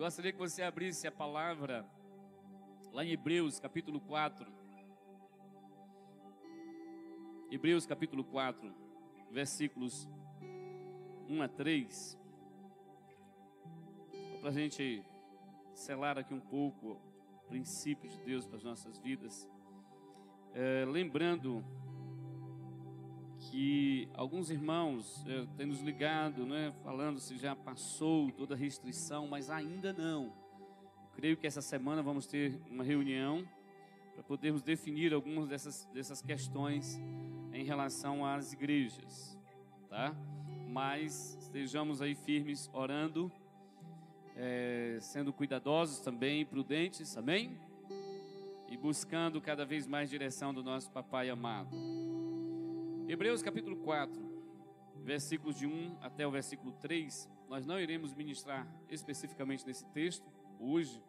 gostaria que você abrisse a palavra lá em Hebreus, capítulo 4. Hebreus, capítulo 4, versículos 1 a 3. Para a gente selar aqui um pouco o princípio de Deus para as nossas vidas. É, lembrando que alguns irmãos é, têm nos ligado, né, falando se já passou toda a restrição, mas ainda não. Creio que essa semana vamos ter uma reunião para podermos definir algumas dessas, dessas questões em relação às igrejas, tá? Mas estejamos aí firmes, orando, é, sendo cuidadosos também, prudentes, amém? E buscando cada vez mais direção do nosso Papai amado. Hebreus capítulo 4, versículos de 1 até o versículo 3. Nós não iremos ministrar especificamente nesse texto hoje,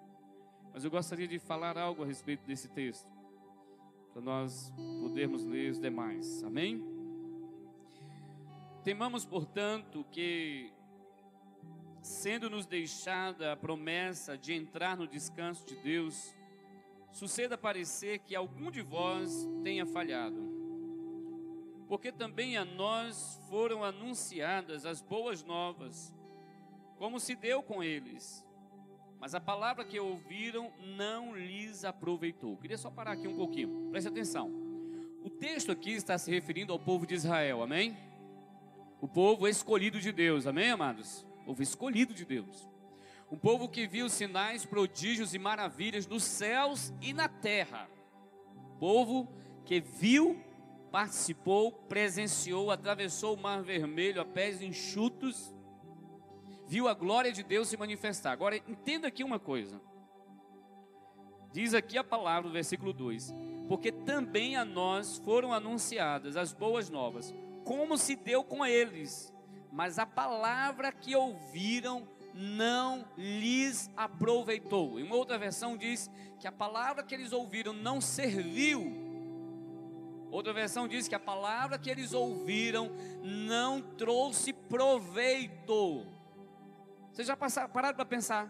mas eu gostaria de falar algo a respeito desse texto, para nós podermos ler os demais. Amém? Temamos, portanto, que, sendo-nos deixada a promessa de entrar no descanso de Deus, suceda parecer que algum de vós tenha falhado porque também a nós foram anunciadas as boas novas, como se deu com eles. Mas a palavra que ouviram não lhes aproveitou. Queria só parar aqui um pouquinho, preste atenção. O texto aqui está se referindo ao povo de Israel, amém? O povo escolhido de Deus, amém, amados? O povo escolhido de Deus. Um povo que viu sinais, prodígios e maravilhas nos céus e na terra. Povo que viu participou, presenciou, atravessou o Mar Vermelho a pés enxutos, viu a glória de Deus se manifestar. Agora, entenda aqui uma coisa. Diz aqui a palavra, no versículo 2: Porque também a nós foram anunciadas as boas novas, como se deu com eles, mas a palavra que ouviram não lhes aproveitou. Em uma outra versão diz que a palavra que eles ouviram não serviu Outra versão diz que a palavra que eles ouviram não trouxe proveito. Vocês já passaram, pararam para pensar?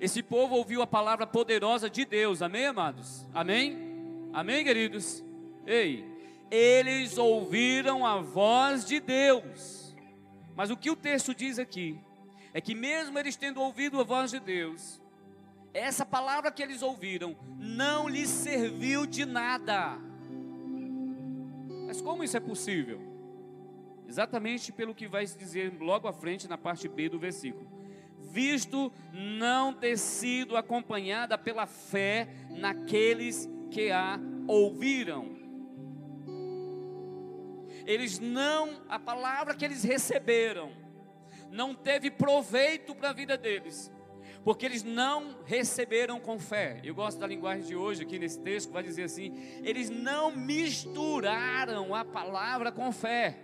Esse povo ouviu a palavra poderosa de Deus, amém, amados? Amém? Amém, queridos? Ei, eles ouviram a voz de Deus. Mas o que o texto diz aqui é que, mesmo eles tendo ouvido a voz de Deus, essa palavra que eles ouviram não lhes serviu de nada. Mas como isso é possível? Exatamente pelo que vai se dizer logo à frente na parte B do versículo. Visto não ter sido acompanhada pela fé naqueles que a ouviram. Eles não, a palavra que eles receberam, não teve proveito para a vida deles, porque eles não receberam com fé. Eu gosto da linguagem de hoje aqui nesse texto, vai dizer assim: eles não misturaram a palavra com fé.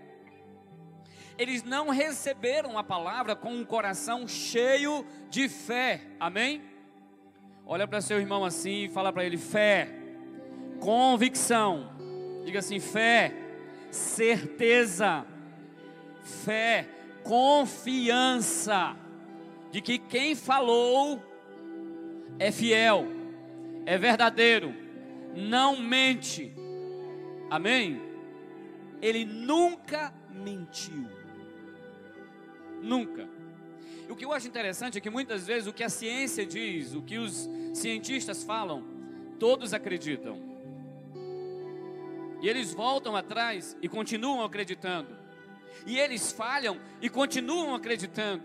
Eles não receberam a palavra com um coração cheio de fé. Amém? Olha para seu irmão assim e fala para ele: fé, convicção. Diga assim: fé, certeza, fé, confiança de que quem falou é fiel, é verdadeiro, não mente. Amém? Ele nunca mentiu. Nunca. E o que eu acho interessante é que muitas vezes o que a ciência diz, o que os cientistas falam, todos acreditam. E eles voltam atrás e continuam acreditando. E eles falham e continuam acreditando.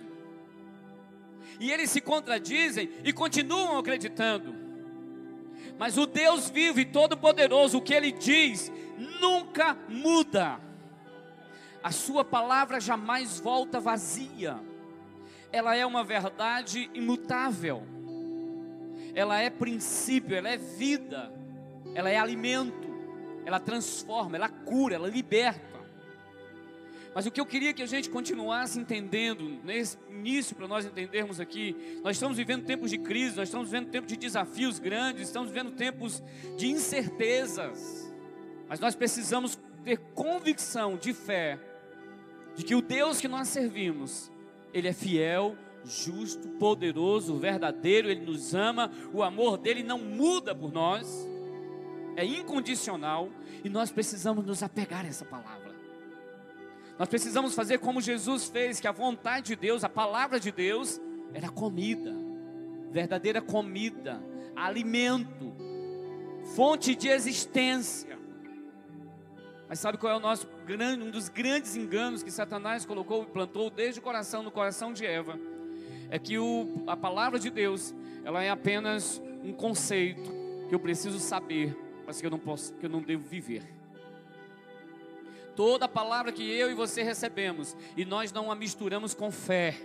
E eles se contradizem e continuam acreditando. Mas o Deus vivo e todo-poderoso, o que ele diz, nunca muda. A sua palavra jamais volta vazia. Ela é uma verdade imutável. Ela é princípio, ela é vida. Ela é alimento. Ela transforma, ela cura, ela liberta. Mas o que eu queria que a gente continuasse entendendo, nesse início, para nós entendermos aqui, nós estamos vivendo tempos de crise, nós estamos vivendo tempos de desafios grandes, estamos vivendo tempos de incertezas. Mas nós precisamos ter convicção de fé, de que o Deus que nós servimos, Ele é fiel, justo, poderoso, verdadeiro, Ele nos ama, o amor dele não muda por nós, é incondicional e nós precisamos nos apegar a essa palavra. Nós precisamos fazer como Jesus fez, que a vontade de Deus, a palavra de Deus, era comida, verdadeira comida, alimento, fonte de existência. Mas sabe qual é o nosso grande, um dos grandes enganos que Satanás colocou e plantou desde o coração, no coração de Eva? É que o, a palavra de Deus, ela é apenas um conceito que eu preciso saber, mas que eu não posso, que eu não devo viver. Toda palavra que eu e você recebemos e nós não a misturamos com fé.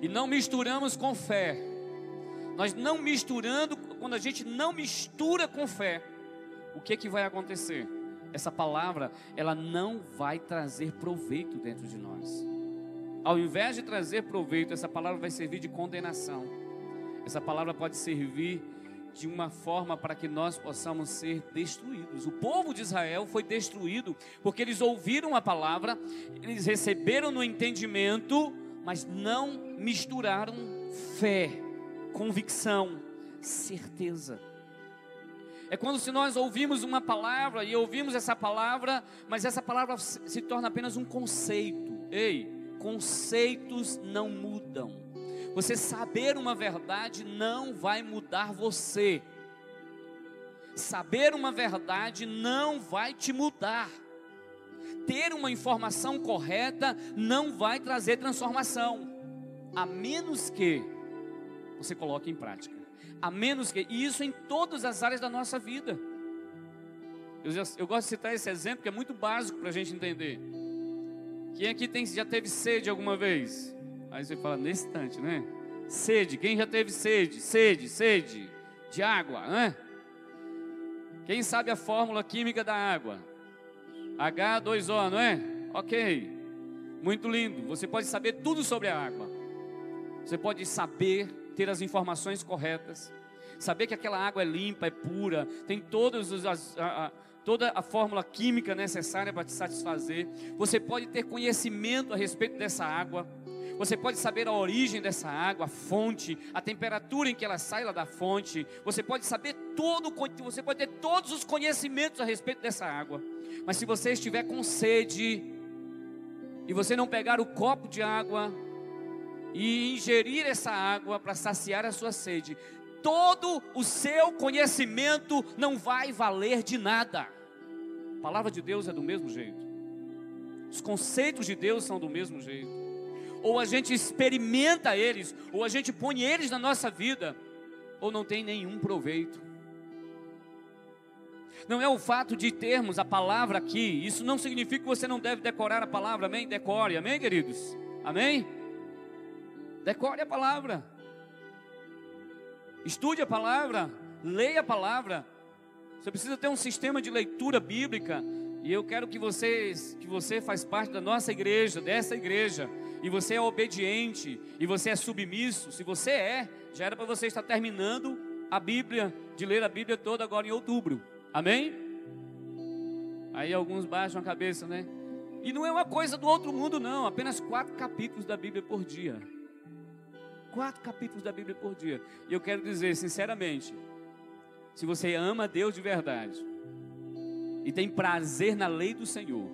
E não misturamos com fé. Nós não misturando, quando a gente não mistura com fé, o que que vai acontecer? Essa palavra, ela não vai trazer proveito dentro de nós. Ao invés de trazer proveito, essa palavra vai servir de condenação. Essa palavra pode servir de uma forma para que nós possamos ser destruídos. O povo de Israel foi destruído porque eles ouviram a palavra, eles receberam no entendimento, mas não misturaram fé, convicção, certeza. É quando se nós ouvimos uma palavra e ouvimos essa palavra, mas essa palavra se torna apenas um conceito. Ei, conceitos não mudam. Você saber uma verdade não vai mudar você. Saber uma verdade não vai te mudar. Ter uma informação correta não vai trazer transformação, a menos que você coloque em prática a menos que, e isso em todas as áreas da nossa vida. Eu, já, eu gosto de citar esse exemplo que é muito básico para a gente entender. Quem aqui tem, já teve sede alguma vez? Aí você fala, nesse instante, né? Sede, quem já teve sede? Sede, sede de água, né? Quem sabe a fórmula química da água? H2O, não é? Ok, muito lindo. Você pode saber tudo sobre a água. Você pode saber ter as informações corretas, saber que aquela água é limpa, é pura, tem todas as, a, a, toda a fórmula química necessária para te satisfazer. Você pode ter conhecimento a respeito dessa água. Você pode saber a origem dessa água, a fonte, a temperatura em que ela sai lá da fonte. Você pode saber todo, você pode ter todos os conhecimentos a respeito dessa água. Mas se você estiver com sede e você não pegar o copo de água e ingerir essa água para saciar a sua sede, todo o seu conhecimento não vai valer de nada. A palavra de Deus é do mesmo jeito. Os conceitos de Deus são do mesmo jeito. Ou a gente experimenta eles, ou a gente põe eles na nossa vida, ou não tem nenhum proveito. Não é o fato de termos a palavra aqui, isso não significa que você não deve decorar a palavra, amém? Decore, amém, queridos? Amém? Decore a palavra. Estude a palavra, leia a palavra. Você precisa ter um sistema de leitura bíblica. E eu quero que vocês, que você faz parte da nossa igreja, dessa igreja, e você é obediente, e você é submisso. Se você é, já era para você estar terminando a Bíblia, de ler a Bíblia toda agora em outubro. Amém? Aí alguns baixam a cabeça, né? E não é uma coisa do outro mundo, não. Apenas quatro capítulos da Bíblia por dia quatro capítulos da Bíblia por dia. E eu quero dizer, sinceramente, se você ama Deus de verdade e tem prazer na lei do Senhor,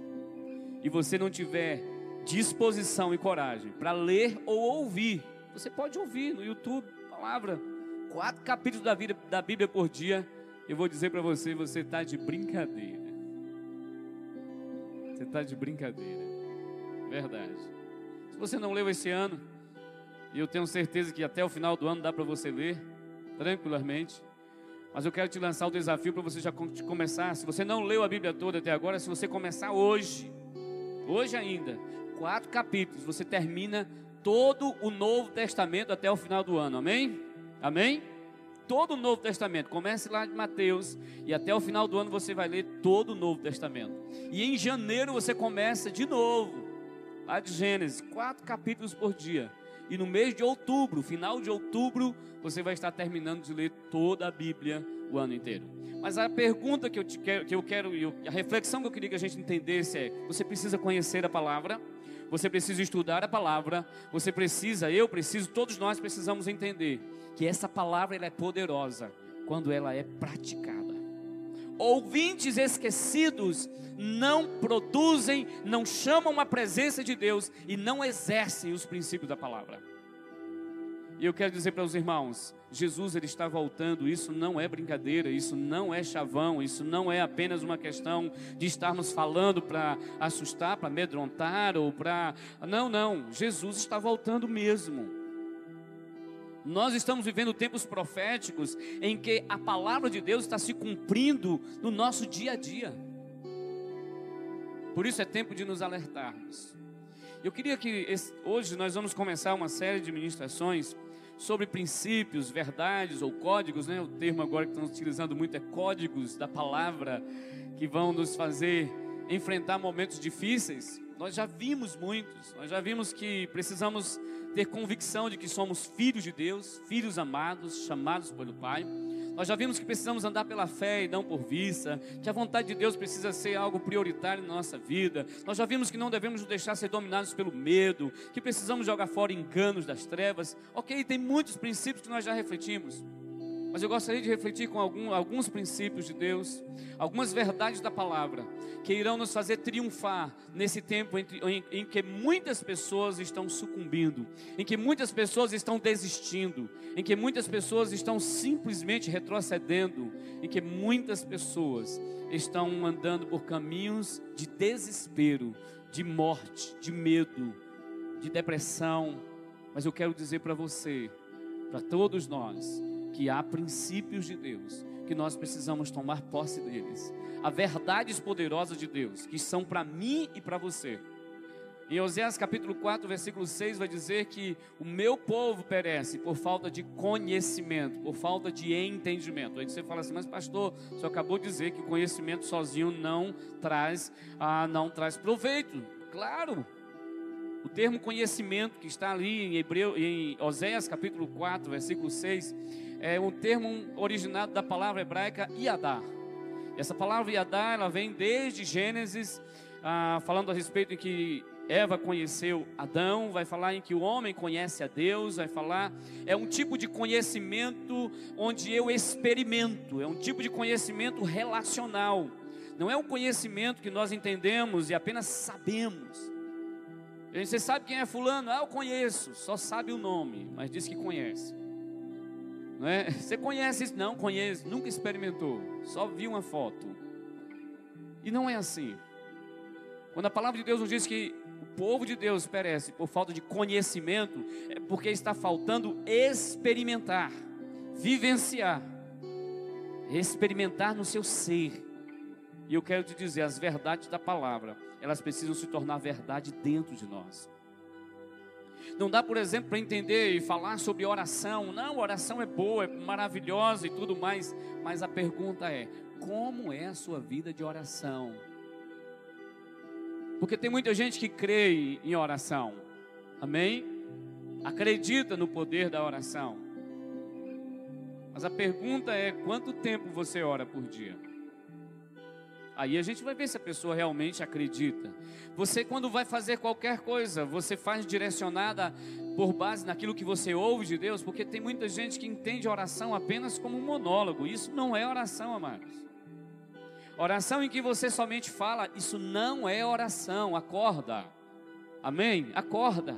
e você não tiver disposição e coragem para ler ou ouvir, você pode ouvir no YouTube, palavra, quatro capítulos da, vida, da Bíblia por dia. Eu vou dizer para você, você está de brincadeira. Você está de brincadeira. Verdade. Se você não leu esse ano, e eu tenho certeza que até o final do ano dá para você ler tranquilamente. Mas eu quero te lançar o desafio para você já começar. Se você não leu a Bíblia toda até agora, se você começar hoje, hoje ainda, quatro capítulos, você termina todo o Novo Testamento até o final do ano. Amém? Amém? Todo o Novo Testamento. Comece lá de Mateus e até o final do ano você vai ler todo o Novo Testamento. E em janeiro você começa de novo, lá de Gênesis, quatro capítulos por dia. E no mês de outubro, final de outubro, você vai estar terminando de ler toda a Bíblia o ano inteiro. Mas a pergunta que eu, quero, que eu quero, a reflexão que eu queria que a gente entendesse é: você precisa conhecer a palavra, Você precisa estudar a palavra, você precisa, eu preciso, todos nós precisamos entender que essa palavra ela é poderosa quando ela é praticada. Ouvintes esquecidos não produzem, não chamam a presença de Deus e não exercem os princípios da palavra. E eu quero dizer para os irmãos, Jesus ele está voltando, isso não é brincadeira, isso não é chavão, isso não é apenas uma questão de estarmos falando para assustar, para amedrontar ou para Não, não, Jesus está voltando mesmo. Nós estamos vivendo tempos proféticos em que a palavra de Deus está se cumprindo no nosso dia a dia. Por isso é tempo de nos alertarmos. Eu queria que hoje nós vamos começar uma série de ministrações sobre princípios, verdades ou códigos, né? O termo agora que estamos utilizando muito é códigos da palavra que vão nos fazer enfrentar momentos difíceis. Nós já vimos muitos, nós já vimos que precisamos ter convicção de que somos filhos de Deus, filhos amados, chamados pelo Pai. Nós já vimos que precisamos andar pela fé e não por vista, que a vontade de Deus precisa ser algo prioritário na nossa vida. Nós já vimos que não devemos nos deixar ser dominados pelo medo, que precisamos jogar fora enganos das trevas. Ok, tem muitos princípios que nós já refletimos. Mas eu gostaria de refletir com algum, alguns princípios de Deus, algumas verdades da palavra, que irão nos fazer triunfar nesse tempo em, em, em, que muitas pessoas estão sucumbindo, em que muitas pessoas estão desistindo, em que muitas pessoas estão simplesmente retrocedendo, em que muitas pessoas estão andando por caminhos de desespero, de morte, de medo, de depressão. Mas eu quero dizer para você, para todos nós, que há princípios de Deus, que nós precisamos tomar posse deles. Há verdades poderosas de Deus, que são para mim e para você. Em Oséias capítulo 4, versículo 6 vai dizer que o meu povo perece por falta de conhecimento, por falta de entendimento. Aí você fala assim, mas pastor, você acabou de dizer que o conhecimento sozinho não traz, ah, não traz proveito. Claro, o termo conhecimento que está ali em Hebreu, em Oséias capítulo 4, versículo 6, é um termo originado da palavra hebraica Yadá. Essa palavra Yadá, ela vem desde Gênesis, ah, falando a respeito de que Eva conheceu Adão, vai falar em que o homem conhece a Deus, vai falar, é um tipo de conhecimento onde eu experimento, é um tipo de conhecimento relacional, não é um conhecimento que nós entendemos e apenas sabemos. Você sabe quem é fulano? Ah, eu conheço, só sabe o nome, mas diz que conhece. Não é? Você conhece isso? Não, conheço, nunca experimentou, só viu uma foto. E não é assim. Quando a palavra de Deus nos diz que o povo de Deus perece por falta de conhecimento, é porque está faltando experimentar, vivenciar, experimentar no seu ser. E eu quero te dizer, as verdades da palavra, elas precisam se tornar verdade dentro de nós. Não dá, por exemplo, para entender e falar sobre oração. Não, oração é boa, é maravilhosa e tudo mais. Mas a pergunta é: como é a sua vida de oração? Porque tem muita gente que crê em oração. Amém? Acredita no poder da oração. Mas a pergunta é: quanto tempo você ora por dia? Aí a gente vai ver se a pessoa realmente acredita. Você, quando vai fazer qualquer coisa, você faz direcionada por base naquilo que você ouve de Deus, porque tem muita gente que entende oração apenas como um monólogo. Isso não é oração, amados. Oração em que você somente fala, isso não é oração. Acorda. Amém? Acorda.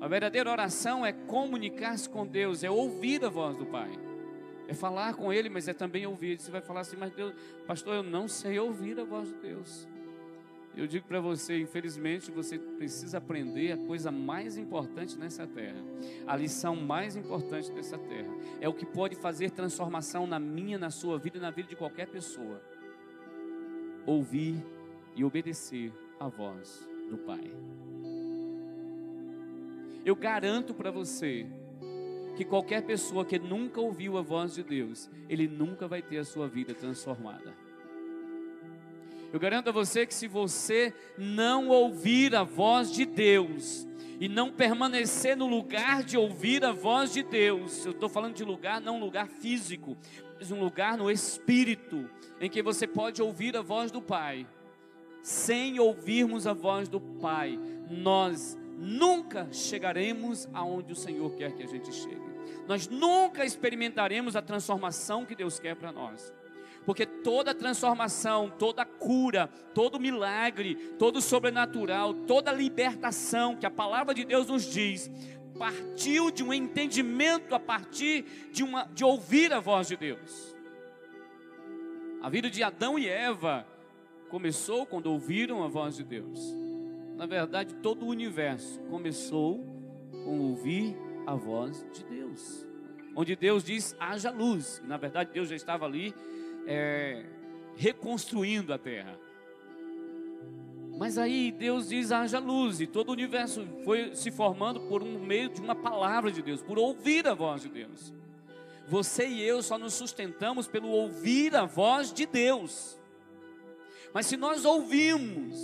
A verdadeira oração é comunicar-se com Deus, é ouvir a voz do Pai. É falar com Ele, mas é também ouvir. Você vai falar assim, mas Deus, pastor, eu não sei ouvir a voz de Deus. Eu digo para você, infelizmente, você precisa aprender a coisa mais importante nessa terra, a lição mais importante dessa terra. É o que pode fazer transformação na minha, na sua vida e na vida de qualquer pessoa. Ouvir e obedecer a voz do Pai. Eu garanto para você que qualquer pessoa que nunca ouviu a voz de Deus, ele nunca vai ter a sua vida transformada. Eu garanto a você que se você não ouvir a voz de Deus, e não permanecer no lugar de ouvir a voz de Deus, eu estou falando de lugar, não lugar físico, mas um lugar no espírito, em que você pode ouvir a voz do Pai, sem ouvirmos a voz do Pai, nós nunca chegaremos aonde o Senhor quer que a gente chegue. Nós nunca experimentaremos a transformação que Deus quer para nós. Porque toda transformação, toda cura, todo milagre, todo sobrenatural, toda libertação que a palavra de Deus nos diz, partiu de um entendimento a partir de, uma, de ouvir a voz de Deus. A vida de Adão e Eva começou quando ouviram a voz de Deus. Na verdade, todo o universo começou com ouvir a voz de Deus. Onde Deus diz: haja luz. Na verdade, Deus já estava ali é, reconstruindo a terra. Mas aí Deus diz: haja luz, e todo o universo foi se formando por um meio de uma palavra de Deus, por ouvir a voz de Deus. Você e eu só nos sustentamos pelo ouvir a voz de Deus. Mas se nós ouvimos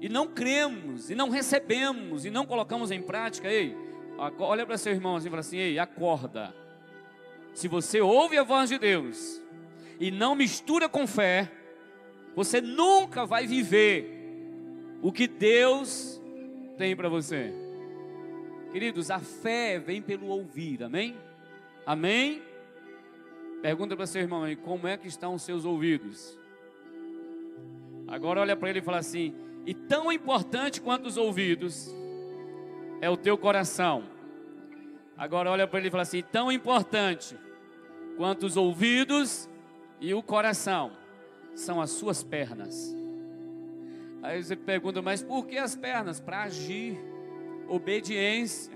e não cremos, e não recebemos, e não colocamos em prática, ei, olha para seu irmão assim e fala assim: ei, acorda. Se você ouve a voz de Deus e não mistura com fé, você nunca vai viver o que Deus tem para você. Queridos, a fé vem pelo ouvir, amém? Amém? Pergunta para seu irmão aí, como é que estão os seus ouvidos? Agora olha para ele e fala assim: e tão importante quanto os ouvidos é o teu coração. Agora olha para ele e fala assim: tão importante quanto os ouvidos e o coração são as suas pernas. Aí você pergunta, mas por que as pernas? Para agir, obediência,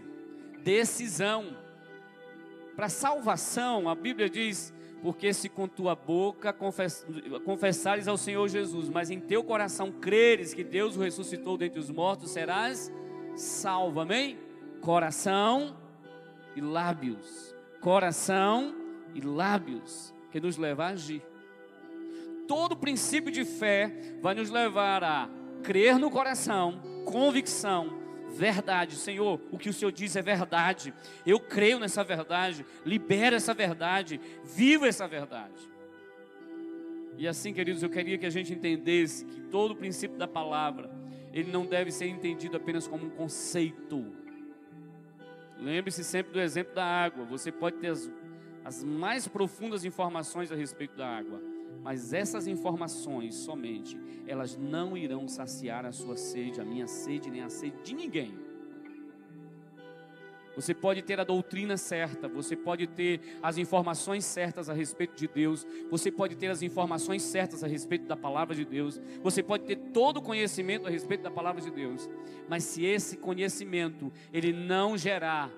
decisão. Para salvação, a Bíblia diz porque se com tua boca confess, confessares ao Senhor Jesus, mas em teu coração creres que Deus o ressuscitou dentre os mortos, serás salvo. Amém? Coração e lábios. Coração e lábios que nos leva a agir. Todo princípio de fé vai nos levar a crer no coração, convicção, verdade. Senhor, o que o Senhor diz é verdade. Eu creio nessa verdade, libero essa verdade, vivo essa verdade. E assim, queridos, eu queria que a gente entendesse que todo o princípio da palavra, ele não deve ser entendido apenas como um conceito. Lembre-se sempre do exemplo da água. Você pode ter as, as mais profundas informações a respeito da água, mas essas informações somente, elas não irão saciar a sua sede, a minha sede, nem a sede de ninguém. Você pode ter a doutrina certa, você pode ter as informações certas a respeito de Deus, você pode ter as informações certas a respeito da palavra de Deus, você pode ter todo o conhecimento a respeito da palavra de Deus, mas se esse conhecimento ele não gerar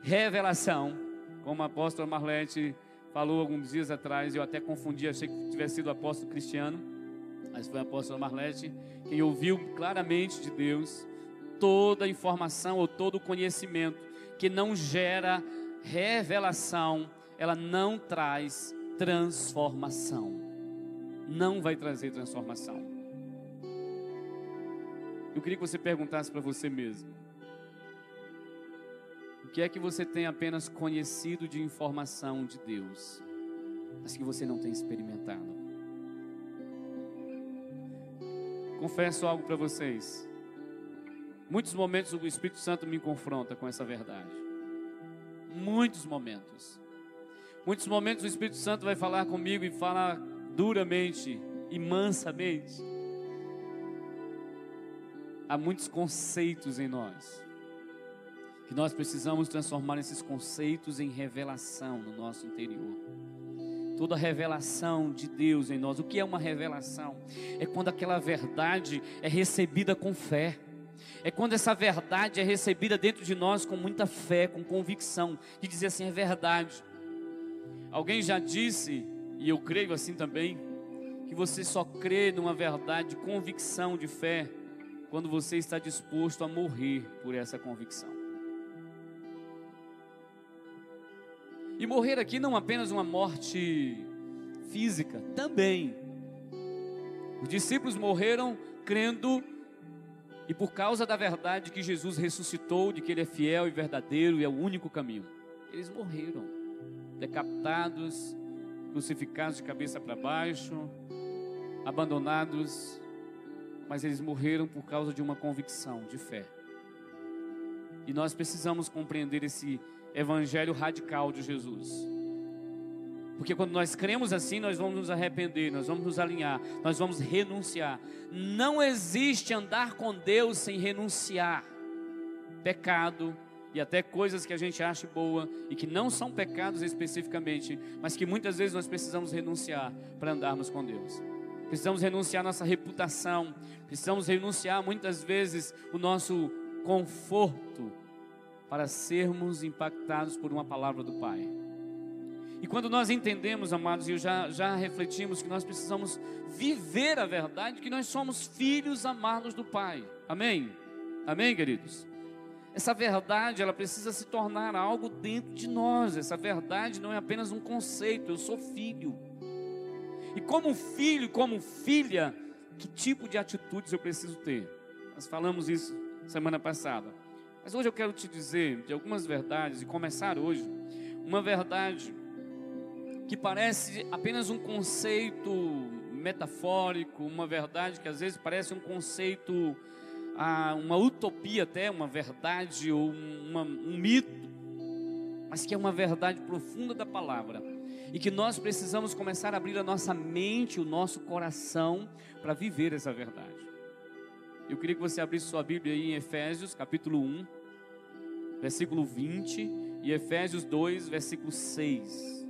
revelação, como a apóstola Marlete falou alguns dias atrás, eu até confundi, achei que tivesse sido o apóstolo Cristiano, mas foi o apóstolo Marlete quem ouviu claramente de Deus toda a informação ou todo o conhecimento que não gera revelação, ela não traz transformação. Não vai trazer transformação. Eu queria que você perguntasse para você mesmo: o que é que você tem apenas conhecido de informação de Deus, mas que você não tem experimentado? Confesso algo para vocês. Muitos momentos o Espírito Santo me confronta com essa verdade. Muitos momentos. Muitos momentos o Espírito Santo vai falar comigo e falar duramente e mansamente. Há muitos conceitos em nós que nós precisamos transformar esses conceitos em revelação no nosso interior. Toda revelação de Deus em nós. O que é uma revelação? É quando aquela verdade é recebida com fé. É quando essa verdade é recebida dentro de nós com muita fé, com convicção, de dizer assim: é verdade. Alguém já disse, e eu creio assim também, que você só crê numa verdade de convicção, de fé, quando você está disposto a morrer por essa convicção. E morrer aqui não apenas uma morte física, também. Os discípulos morreram crendo e por causa da verdade que Jesus ressuscitou, de que Ele é fiel e verdadeiro e é o único caminho. Eles morreram, decapitados, crucificados de cabeça para baixo, abandonados mas eles morreram por causa de uma convicção de fé. E nós precisamos compreender esse evangelho radical de Jesus. Porque quando nós cremos assim, nós vamos nos arrepender, nós vamos nos alinhar, nós vamos renunciar. Não existe andar com Deus sem renunciar. Pecado e até coisas que a gente acha boa e que não são pecados especificamente, mas que muitas vezes nós precisamos renunciar para andarmos com Deus. Precisamos renunciar nossa reputação, precisamos renunciar muitas vezes o nosso conforto para sermos impactados por uma palavra do Pai. E quando nós entendemos, amados, e já, já refletimos que nós precisamos viver a verdade, que nós somos filhos amados do Pai. Amém? Amém, queridos? Essa verdade, ela precisa se tornar algo dentro de nós. Essa verdade não é apenas um conceito, eu sou filho. E como filho, como filha, que tipo de atitudes eu preciso ter? Nós falamos isso semana passada. Mas hoje eu quero te dizer de algumas verdades e começar hoje uma verdade que parece apenas um conceito metafórico, uma verdade que às vezes parece um conceito, ah, uma utopia até, uma verdade ou uma, um mito, mas que é uma verdade profunda da palavra e que nós precisamos começar a abrir a nossa mente, o nosso coração para viver essa verdade. Eu queria que você abrisse sua Bíblia aí em Efésios, capítulo 1, versículo 20, e Efésios 2, versículo 6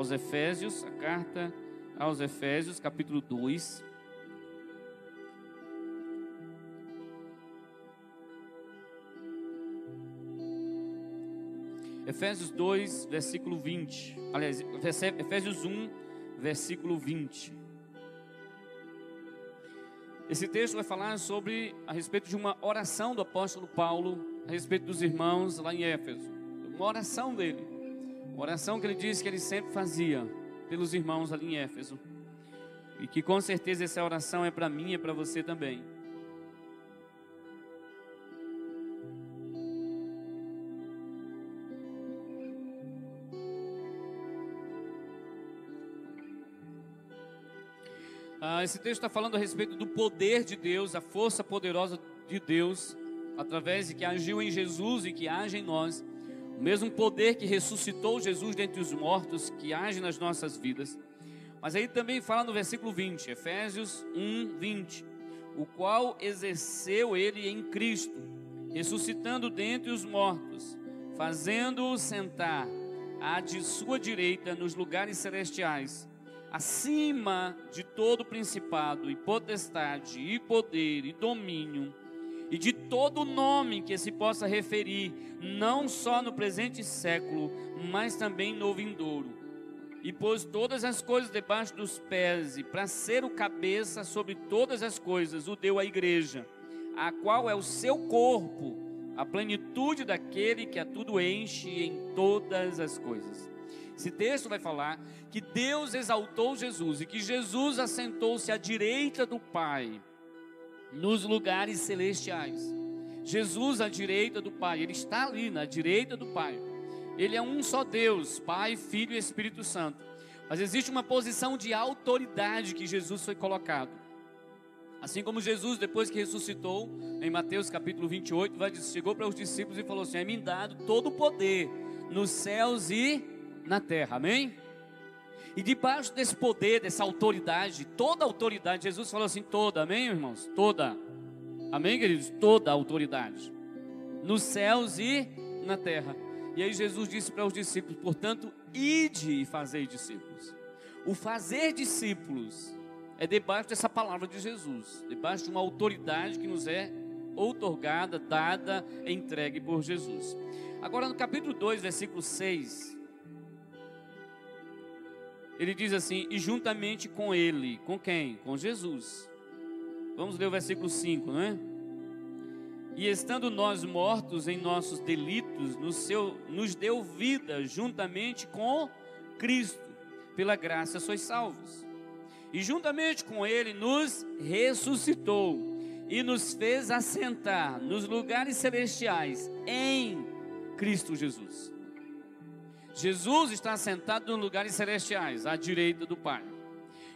aos Efésios, a carta aos Efésios, capítulo 2. Efésios 2, versículo 20. Aliás, Efésios 1, versículo 20. Esse texto vai falar sobre a respeito de uma oração do apóstolo Paulo a respeito dos irmãos lá em Éfeso. Uma oração dele. Oração que ele disse que ele sempre fazia pelos irmãos ali em Éfeso. E que com certeza essa oração é para mim e é para você também. Ah, esse texto está falando a respeito do poder de Deus, a força poderosa de Deus, através de que agiu em Jesus e que age em nós o mesmo poder que ressuscitou Jesus dentre os mortos, que age nas nossas vidas. Mas aí também fala no versículo 20, Efésios 1, 20, o qual exerceu ele em Cristo, ressuscitando dentre os mortos, fazendo-o sentar à de sua direita nos lugares celestiais, acima de todo principado e potestade e poder e domínio e de todo nome que se possa referir, não só no presente século, mas também no vindouro. E pôs todas as coisas debaixo dos pés, e para ser o cabeça sobre todas as coisas, o deu à igreja, a qual é o seu corpo, a plenitude daquele que a tudo enche em todas as coisas. Esse texto vai falar que Deus exaltou Jesus e que Jesus assentou-se à direita do Pai nos lugares celestiais. Jesus à direita do Pai, ele está ali na direita do Pai. Ele é um só Deus, Pai, Filho e Espírito Santo. Mas existe uma posição de autoridade que Jesus foi colocado. Assim como Jesus, depois que ressuscitou, em Mateus capítulo 28, chegou para os discípulos e falou assim: É-me dado todo o poder nos céus e na terra. Amém? E debaixo desse poder, dessa autoridade, toda autoridade, Jesus falou assim: toda, amém, irmãos? Toda, amém, queridos? Toda autoridade, nos céus e na terra. E aí Jesus disse para os discípulos: portanto, ide e fazei discípulos. O fazer discípulos é debaixo dessa palavra de Jesus, debaixo de uma autoridade que nos é outorgada, dada, entregue por Jesus. Agora no capítulo 2, versículo 6, ele diz assim: e juntamente com ele, com quem? Com Jesus. Vamos ler o versículo 5, não é? E estando nós mortos em nossos delitos, no seu, nos deu vida juntamente com Cristo, pela graça sois salvos. E juntamente com Ele nos ressuscitou e nos fez assentar nos lugares celestiais em Cristo Jesus. Jesus está sentado nos lugares celestiais, à direita do Pai.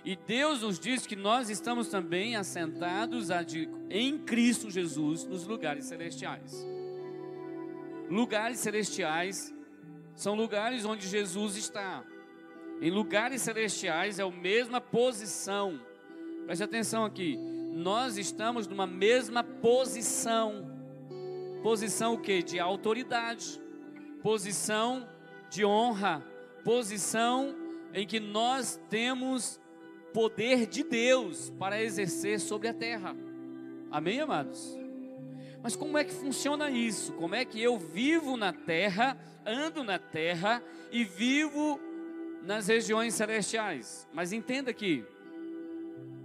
E Deus nos diz que nós estamos também assentados em Cristo Jesus nos lugares celestiais. Lugares celestiais são lugares onde Jesus está. Em lugares celestiais é a mesma posição. Preste atenção aqui. Nós estamos numa mesma posição. Posição o que? De autoridade. Posição de honra. Posição em que nós temos poder de Deus para exercer sobre a terra. Amém, amados? Mas como é que funciona isso? Como é que eu vivo na terra, ando na terra e vivo nas regiões celestiais? Mas entenda aqui,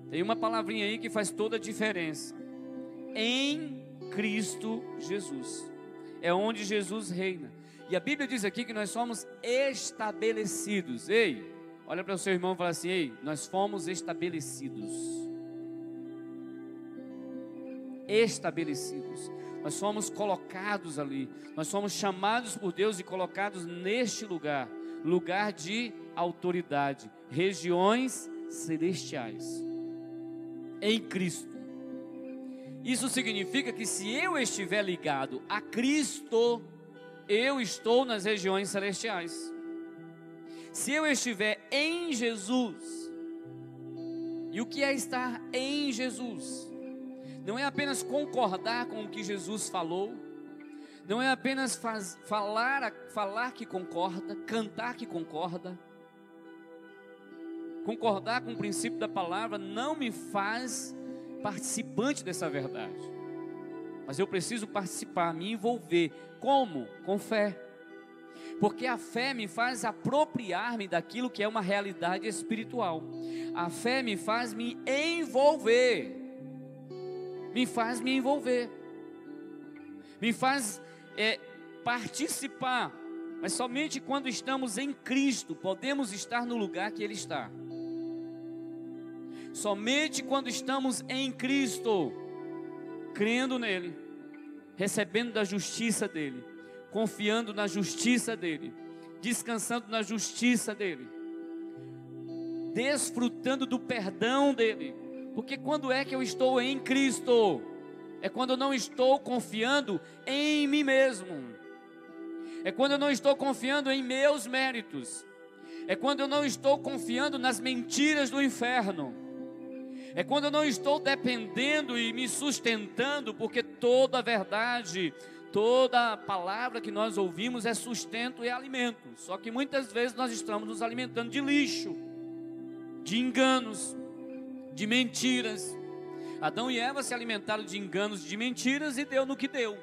tem uma palavrinha aí que faz toda a diferença. Em Cristo Jesus. É onde Jesus reina. E a Bíblia diz aqui que nós somos estabelecidos. Ei, olha para o seu irmão e fala assim: Ei, nós fomos estabelecidos estabelecidos. Nós somos colocados ali. Nós somos chamados por Deus e colocados neste lugar lugar de autoridade, regiões celestiais. Em Cristo. Isso significa que se eu estiver ligado a Cristo, eu estou nas regiões celestiais. Se eu estiver em Jesus, e o que é estar em Jesus? não é apenas concordar com o que Jesus falou, não é apenas faz, falar, falar que concorda, cantar que concorda. Concordar com o princípio da palavra não me faz participante dessa verdade. Mas eu preciso participar, me envolver. Como? Com fé. Porque a fé me faz apropriar-me daquilo que é uma realidade espiritual. A fé me faz me envolver me faz me envolver, me faz é, participar. Mas somente quando estamos em Cristo podemos estar no lugar que Ele está. Somente quando estamos em Cristo, crendo nele, recebendo da justiça dele, confiando na justiça dele, descansando na justiça dele, desfrutando do perdão dele porque quando é que eu estou em Cristo? É quando eu não estou confiando em mim mesmo. É quando eu não estou confiando em meus méritos. É quando eu não estou confiando nas mentiras do inferno. É quando eu não estou dependendo e me sustentando, porque toda a verdade, toda a palavra que nós ouvimos é sustento e alimento. Só que muitas vezes nós estamos nos alimentando de lixo, de enganos, de mentiras. Adão e Eva se alimentaram de enganos, de mentiras e deu no que deu.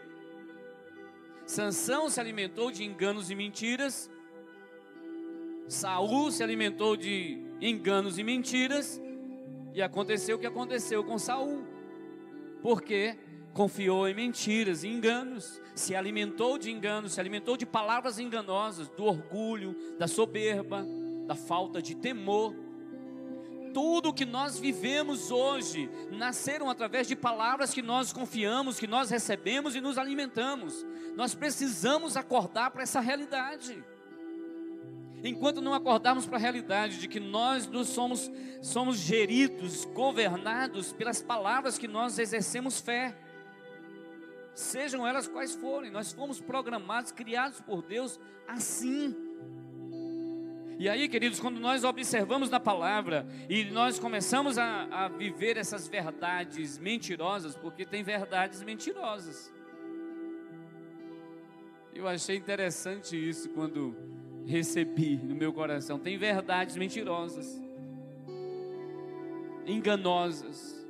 Sansão se alimentou de enganos e mentiras. Saul se alimentou de enganos e mentiras. E aconteceu o que aconteceu com Saul. Porque confiou em mentiras e enganos, se alimentou de enganos, se alimentou de palavras enganosas, do orgulho, da soberba, da falta de temor tudo que nós vivemos hoje nasceram através de palavras que nós confiamos, que nós recebemos e nos alimentamos. Nós precisamos acordar para essa realidade. Enquanto não acordarmos para a realidade de que nós nos somos, somos geridos, governados pelas palavras que nós exercemos fé, sejam elas quais forem, nós fomos programados, criados por Deus assim. E aí, queridos, quando nós observamos na palavra e nós começamos a, a viver essas verdades mentirosas, porque tem verdades mentirosas. Eu achei interessante isso quando recebi no meu coração. Tem verdades mentirosas, enganosas.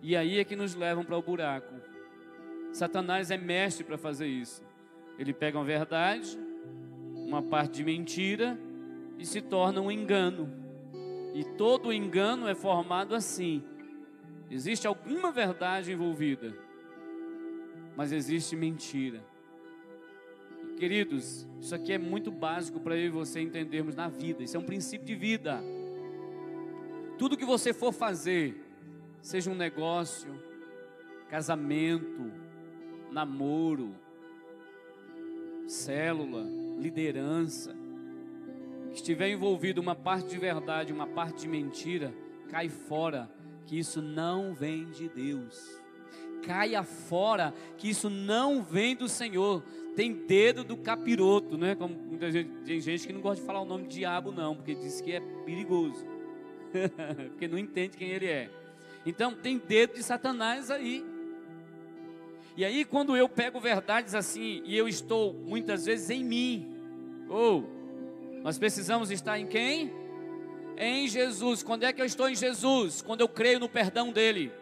E aí é que nos levam para o buraco. Satanás é mestre para fazer isso. Ele pega uma verdade, uma parte de mentira e se torna um engano. E todo engano é formado assim. Existe alguma verdade envolvida, mas existe mentira. Queridos, isso aqui é muito básico para eu e você entendermos na vida. Isso é um princípio de vida. Tudo que você for fazer, seja um negócio, casamento, namoro, célula, liderança, que estiver envolvido uma parte de verdade, uma parte de mentira, cai fora, que isso não vem de Deus. Caia fora, que isso não vem do Senhor. Tem dedo do capiroto, né? Como muita gente, tem gente que não gosta de falar o nome diabo, não, porque diz que é perigoso. porque não entende quem ele é. Então, tem dedo de Satanás aí. E aí, quando eu pego verdades assim, e eu estou muitas vezes em mim, ou oh, nós precisamos estar em quem? Em Jesus. Quando é que eu estou em Jesus? Quando eu creio no perdão dele.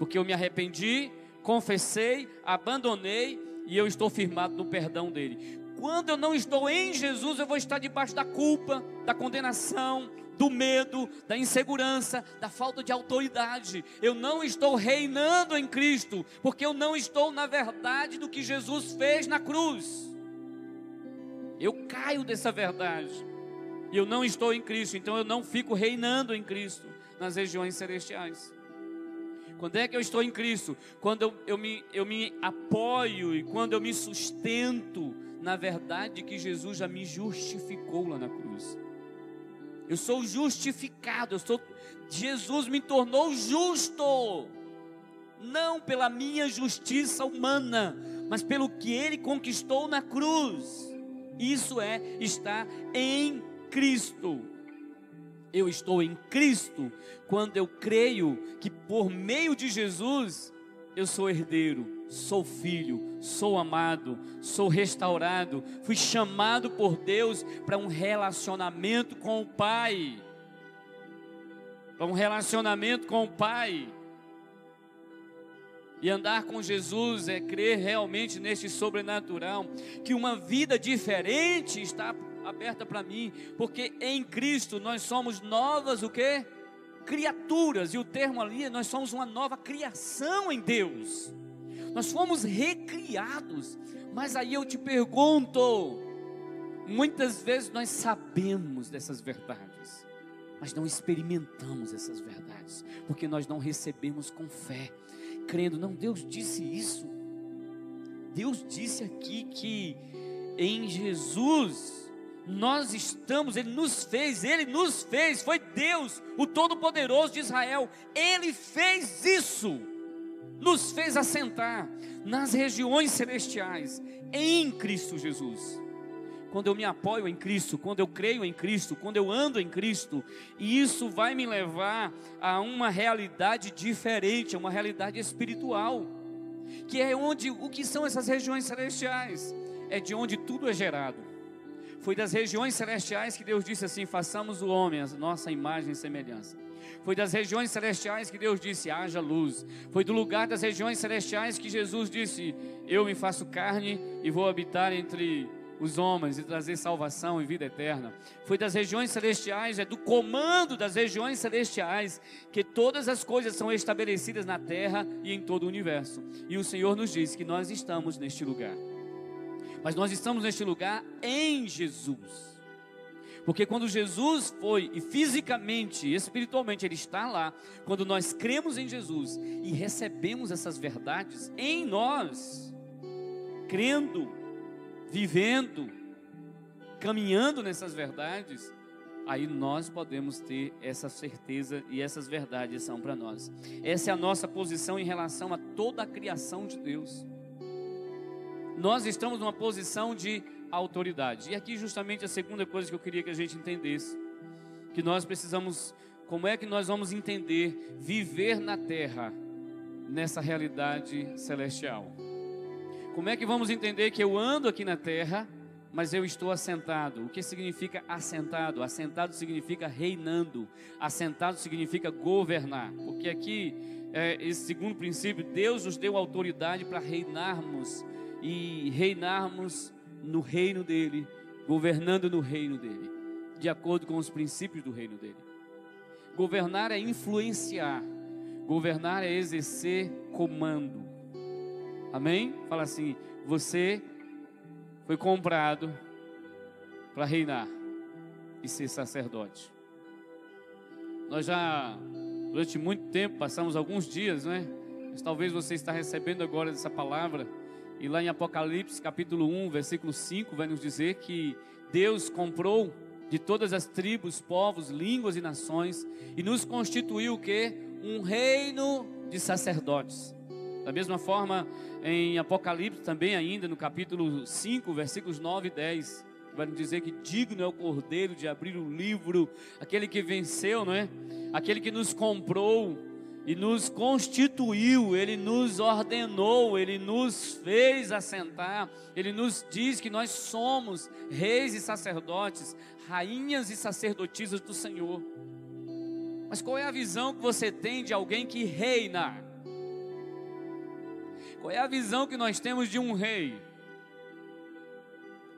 Porque eu me arrependi, confessei, abandonei e eu estou firmado no perdão dele. Quando eu não estou em Jesus, eu vou estar debaixo da culpa, da condenação, do medo, da insegurança, da falta de autoridade. Eu não estou reinando em Cristo, porque eu não estou na verdade do que Jesus fez na cruz. Eu caio dessa verdade. E eu não estou em Cristo, então eu não fico reinando em Cristo nas regiões celestiais. Quando é que eu estou em Cristo? Quando eu, eu, me, eu me apoio e quando eu me sustento na verdade que Jesus já me justificou lá na cruz. Eu sou justificado, eu sou Jesus me tornou justo. Não pela minha justiça humana, mas pelo que ele conquistou na cruz. Isso é estar em Cristo. Eu estou em Cristo quando eu creio que por meio de Jesus eu sou herdeiro sou filho, sou amado, sou restaurado, fui chamado por Deus para um relacionamento com o Pai. Para um relacionamento com o Pai. E andar com Jesus é crer realmente neste sobrenatural, que uma vida diferente está aberta para mim, porque em Cristo nós somos novas o quê? Criaturas, e o termo ali, nós somos uma nova criação em Deus nós fomos recriados. Mas aí eu te pergunto: muitas vezes nós sabemos dessas verdades, mas não experimentamos essas verdades, porque nós não recebemos com fé, crendo, não, Deus disse isso. Deus disse aqui que em Jesus nós estamos, Ele nos fez, Ele nos fez, foi Deus, o Todo-Poderoso de Israel, Ele fez isso nos fez assentar nas regiões celestiais em Cristo Jesus. Quando eu me apoio em Cristo, quando eu creio em Cristo, quando eu ando em Cristo, e isso vai me levar a uma realidade diferente, a uma realidade espiritual, que é onde o que são essas regiões celestiais? É de onde tudo é gerado. Foi das regiões celestiais que Deus disse assim: façamos o homem a nossa imagem e semelhança. Foi das regiões celestiais que Deus disse: haja luz. Foi do lugar das regiões celestiais que Jesus disse: Eu me faço carne e vou habitar entre os homens e trazer salvação e vida eterna. Foi das regiões celestiais, é do comando das regiões celestiais que todas as coisas são estabelecidas na terra e em todo o universo. E o Senhor nos diz que nós estamos neste lugar. Mas nós estamos neste lugar em Jesus. Porque quando Jesus foi e fisicamente, espiritualmente ele está lá, quando nós cremos em Jesus e recebemos essas verdades em nós, crendo, vivendo, caminhando nessas verdades, aí nós podemos ter essa certeza e essas verdades são para nós. Essa é a nossa posição em relação a toda a criação de Deus. Nós estamos numa posição de autoridade. E aqui justamente a segunda coisa que eu queria que a gente entendesse, que nós precisamos, como é que nós vamos entender viver na terra nessa realidade celestial? Como é que vamos entender que eu ando aqui na terra, mas eu estou assentado? O que significa assentado? Assentado significa reinando. Assentado significa governar. Porque aqui, é, esse segundo princípio, Deus nos deu autoridade para reinarmos e reinarmos no reino dele, governando no reino dele, de acordo com os princípios do reino dele. Governar é influenciar, governar é exercer comando. Amém? Fala assim: você foi comprado para reinar e ser sacerdote. Nós já, durante muito tempo, passamos alguns dias, né? Mas talvez você está recebendo agora essa palavra e lá em Apocalipse capítulo 1, versículo 5, vai nos dizer que Deus comprou de todas as tribos, povos, línguas e nações, e nos constituiu o que? Um reino de sacerdotes. Da mesma forma, em Apocalipse também ainda, no capítulo 5, versículos 9 e 10, vai dizer que digno é o Cordeiro de abrir o livro, aquele que venceu, não é? Aquele que nos comprou e nos constituiu, ele nos ordenou, ele nos fez assentar, ele nos diz que nós somos reis e sacerdotes, rainhas e sacerdotisas do Senhor. Mas qual é a visão que você tem de alguém que reina? Qual é a visão que nós temos de um rei?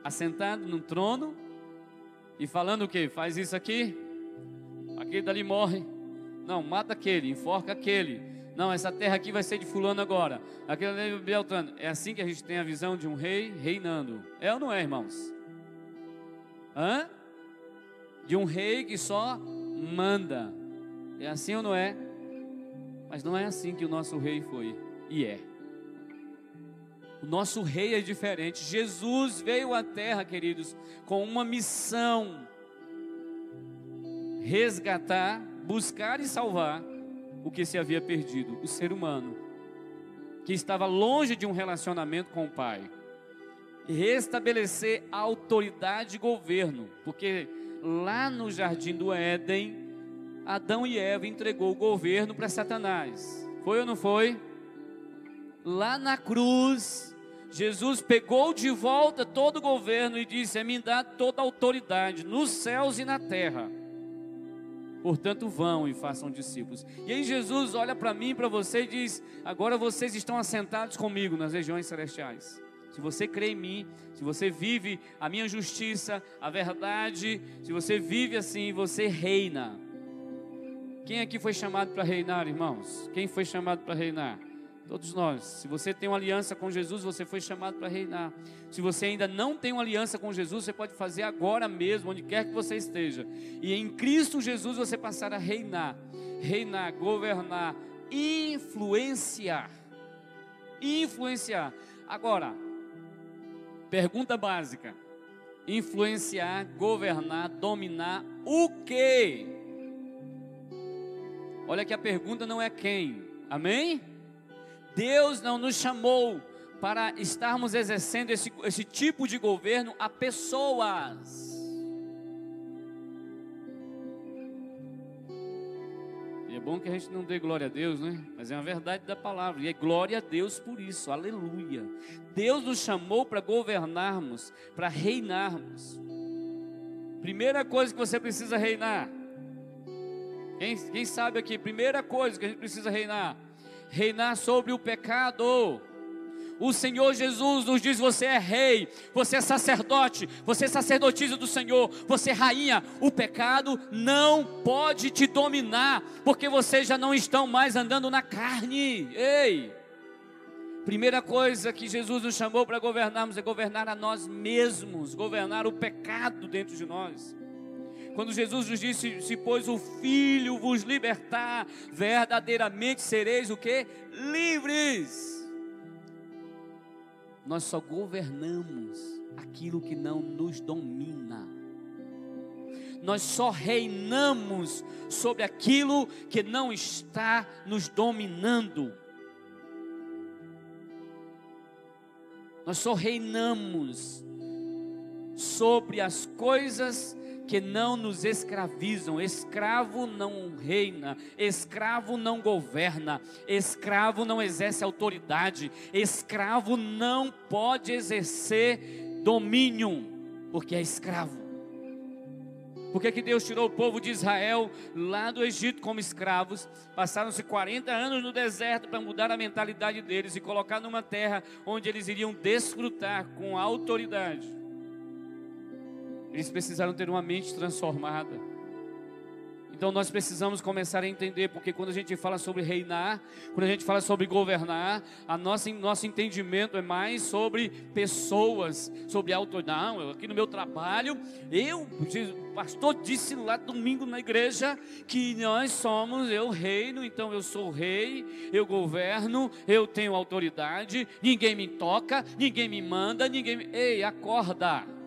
Assentado no trono e falando o que? Faz isso aqui, aquele dali morre não, mata aquele, enforca aquele. Não, essa terra aqui vai ser de fulano agora. Aquele é Beltrano. É assim que a gente tem a visão de um rei reinando. É ou não é, irmãos? Hã? De um rei que só manda. É assim ou não é? Mas não é assim que o nosso rei foi. E é. O nosso rei é diferente. Jesus veio à terra, queridos, com uma missão: resgatar buscar e salvar o que se havia perdido, o ser humano, que estava longe de um relacionamento com o Pai. Restabelecer a autoridade e governo, porque lá no jardim do Éden, Adão e Eva entregou o governo para Satanás. Foi ou não foi? Lá na cruz, Jesus pegou de volta todo o governo e disse: É me dá toda a autoridade nos céus e na terra. Portanto, vão e façam discípulos. E aí Jesus olha para mim, para você e diz: Agora vocês estão assentados comigo nas regiões celestiais. Se você crê em mim, se você vive a minha justiça, a verdade, se você vive assim, você reina. Quem aqui foi chamado para reinar, irmãos? Quem foi chamado para reinar? Todos nós. Se você tem uma aliança com Jesus, você foi chamado para reinar. Se você ainda não tem uma aliança com Jesus, você pode fazer agora mesmo, onde quer que você esteja. E em Cristo Jesus você passar a reinar, reinar, governar, influenciar. Influenciar. Agora, pergunta básica: influenciar, governar, dominar o quê? Olha que a pergunta não é quem. Amém? Deus não nos chamou para estarmos exercendo esse, esse tipo de governo a pessoas. E é bom que a gente não dê glória a Deus, né? Mas é uma verdade da palavra. E é glória a Deus por isso. Aleluia. Deus nos chamou para governarmos, para reinarmos. Primeira coisa que você precisa reinar. Quem, quem sabe aqui? Primeira coisa que a gente precisa reinar reinar sobre o pecado. O Senhor Jesus nos diz: você é rei, você é sacerdote, você é sacerdotisa do Senhor, você é rainha. O pecado não pode te dominar, porque vocês já não estão mais andando na carne. Ei! Primeira coisa que Jesus nos chamou para governarmos é governar a nós mesmos, governar o pecado dentro de nós. Quando Jesus nos disse: Se pois o Filho vos libertar, verdadeiramente sereis o que? Livres. Nós só governamos aquilo que não nos domina. Nós só reinamos sobre aquilo que não está nos dominando. Nós só reinamos sobre as coisas que não nos escravizam. Escravo não reina, escravo não governa, escravo não exerce autoridade, escravo não pode exercer domínio, porque é escravo. Por que, que Deus tirou o povo de Israel lá do Egito como escravos? Passaram-se 40 anos no deserto para mudar a mentalidade deles e colocar numa terra onde eles iriam desfrutar com autoridade eles precisaram ter uma mente transformada. Então nós precisamos começar a entender, porque quando a gente fala sobre reinar, quando a gente fala sobre governar, a nossa, nosso entendimento é mais sobre pessoas, sobre autoridade. Não, aqui no meu trabalho, eu, o pastor disse lá domingo na igreja que nós somos, eu reino, então eu sou rei, eu governo, eu tenho autoridade, ninguém me toca, ninguém me manda, ninguém me. Ei, acorda!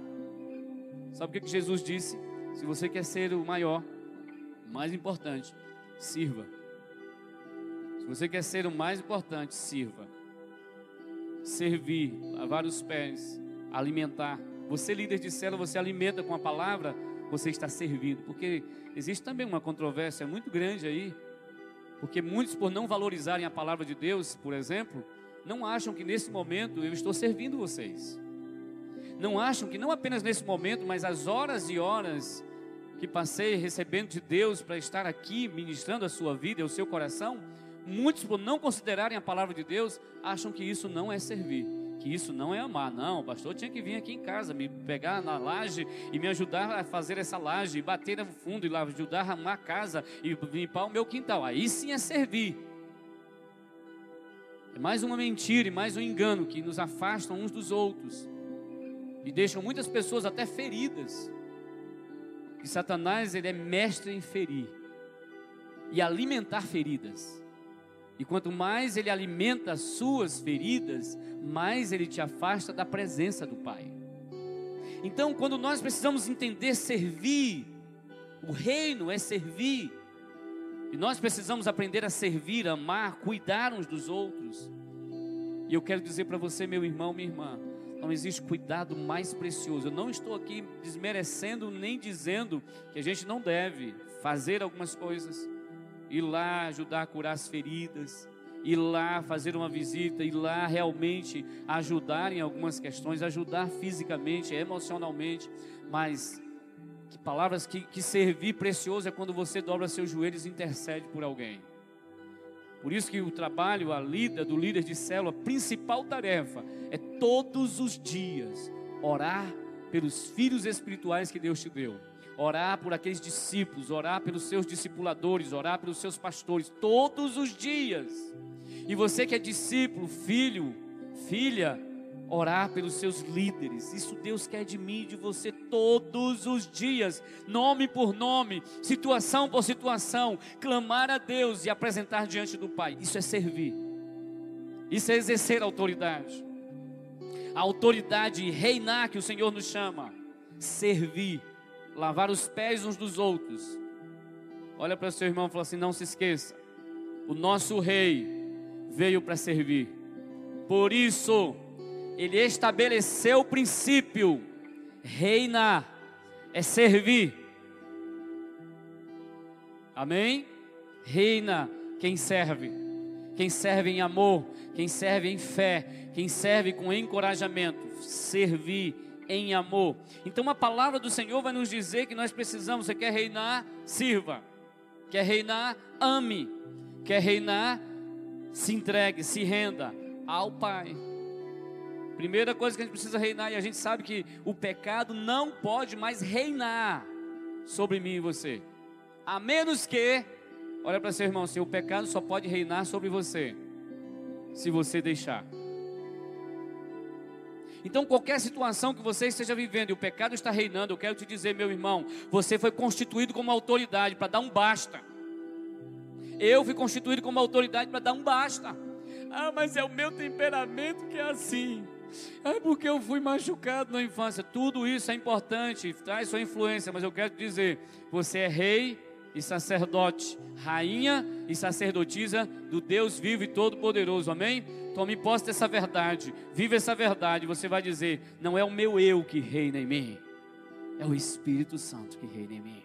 Sabe o que Jesus disse? Se você quer ser o maior, o mais importante, sirva. Se você quer ser o mais importante, sirva. Servir, lavar os pés, alimentar. Você, líder de célula, você alimenta com a palavra, você está servindo. Porque existe também uma controvérsia muito grande aí. Porque muitos, por não valorizarem a palavra de Deus, por exemplo, não acham que nesse momento eu estou servindo vocês. Não acham que não apenas nesse momento, mas as horas e horas que passei recebendo de Deus para estar aqui ministrando a sua vida e o seu coração, muitos por não considerarem a palavra de Deus, acham que isso não é servir, que isso não é amar. Não, o pastor tinha que vir aqui em casa, me pegar na laje e me ajudar a fazer essa laje, bater no fundo e lá ajudar a arrumar a casa e limpar o meu quintal. Aí sim é servir. É mais uma mentira e mais um engano que nos afastam uns dos outros e deixam muitas pessoas até feridas. E Satanás ele é mestre em ferir e alimentar feridas. E quanto mais ele alimenta as suas feridas, mais ele te afasta da presença do Pai. Então, quando nós precisamos entender servir, o reino é servir. E nós precisamos aprender a servir, amar, cuidar uns dos outros. E eu quero dizer para você, meu irmão, minha irmã, não existe cuidado mais precioso. Eu não estou aqui desmerecendo nem dizendo que a gente não deve fazer algumas coisas, ir lá ajudar a curar as feridas, ir lá fazer uma visita, ir lá realmente ajudar em algumas questões, ajudar fisicamente, emocionalmente, mas que palavras que, que servir precioso é quando você dobra seus joelhos e intercede por alguém. Por isso que o trabalho, a lida do líder de célula, a principal tarefa é todos os dias orar pelos filhos espirituais que Deus te deu. Orar por aqueles discípulos, orar pelos seus discipuladores, orar pelos seus pastores, todos os dias. E você que é discípulo, filho, filha, orar pelos seus líderes. Isso Deus quer de mim e de você todos os dias, nome por nome, situação por situação, clamar a Deus e apresentar diante do Pai. Isso é servir. Isso é exercer autoridade. A autoridade reinar que o Senhor nos chama, servir, lavar os pés uns dos outros. Olha para o seu irmão e fala assim: não se esqueça, o nosso rei veio para servir. Por isso, ele estabeleceu o princípio: reinar é servir. Amém? Reina quem serve, quem serve em amor, quem serve em fé, quem serve com encorajamento, servir em amor. Então a palavra do Senhor vai nos dizer que nós precisamos, você quer reinar, sirva. Quer reinar, ame. Quer reinar, se entregue, se renda ao Pai. Primeira coisa que a gente precisa reinar, e a gente sabe que o pecado não pode mais reinar sobre mim e você. A menos que, olha para seu irmão, assim, o pecado só pode reinar sobre você, se você deixar. Então, qualquer situação que você esteja vivendo e o pecado está reinando, eu quero te dizer, meu irmão, você foi constituído como autoridade para dar um basta. Eu fui constituído como autoridade para dar um basta. Ah, mas é o meu temperamento que é assim. É porque eu fui machucado na infância. Tudo isso é importante, traz sua influência, mas eu quero dizer: você é rei e sacerdote, rainha e sacerdotisa do Deus vivo e todo-poderoso, amém? Tome posse dessa verdade, viva essa verdade. Você vai dizer: não é o meu eu que reina em mim, é o Espírito Santo que reina em mim.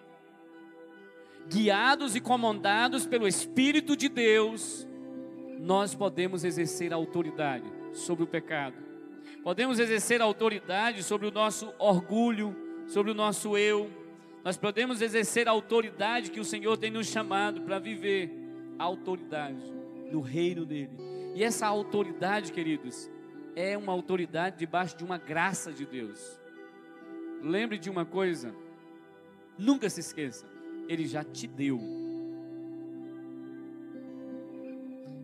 Guiados e comandados pelo Espírito de Deus, nós podemos exercer autoridade sobre o pecado podemos exercer autoridade sobre o nosso orgulho, sobre o nosso eu. Nós podemos exercer a autoridade que o Senhor tem nos chamado para viver a autoridade no reino dele. E essa autoridade, queridos, é uma autoridade debaixo de uma graça de Deus. Lembre de uma coisa, nunca se esqueça, ele já te deu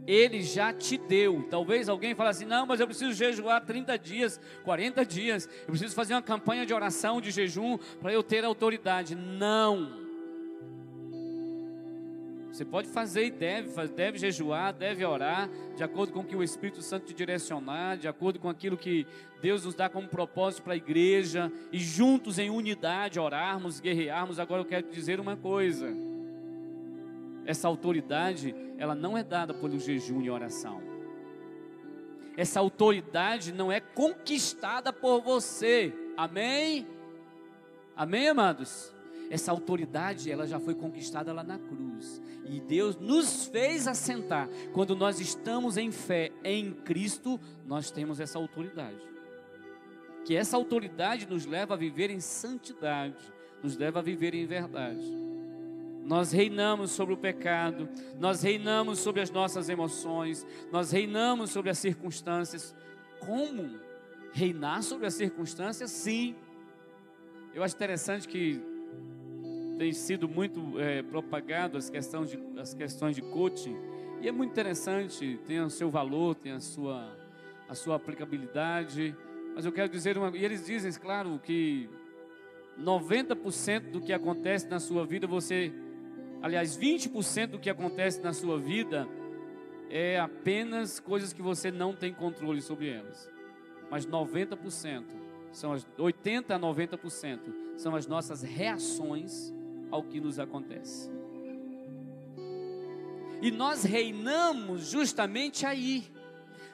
Ele já te deu. Talvez alguém fale assim: não, mas eu preciso jejuar 30 dias, 40 dias, eu preciso fazer uma campanha de oração, de jejum, para eu ter autoridade. Não. Você pode fazer e deve, deve jejuar, deve orar, de acordo com o que o Espírito Santo te direcionar, de acordo com aquilo que Deus nos dá como propósito para a igreja, e juntos em unidade orarmos, guerrearmos. Agora eu quero dizer uma coisa: essa autoridade, ela não é dada pelo jejum e oração. Essa autoridade não é conquistada por você. Amém? Amém, amados? Essa autoridade, ela já foi conquistada lá na cruz. E Deus nos fez assentar. Quando nós estamos em fé em Cristo, nós temos essa autoridade. Que essa autoridade nos leva a viver em santidade, nos leva a viver em verdade. Nós reinamos sobre o pecado, nós reinamos sobre as nossas emoções, nós reinamos sobre as circunstâncias. Como? Reinar sobre as circunstâncias? Sim. Eu acho interessante que tem sido muito é, propagado as questões, de, as questões de coaching, e é muito interessante, tem o seu valor, tem a sua, a sua aplicabilidade, mas eu quero dizer, uma, e eles dizem, claro, que 90% do que acontece na sua vida, você, aliás, 20% do que acontece na sua vida é apenas coisas que você não tem controle sobre elas, mas 90%, são as 80 a 90% são as nossas reações ao que nos acontece. E nós reinamos justamente aí.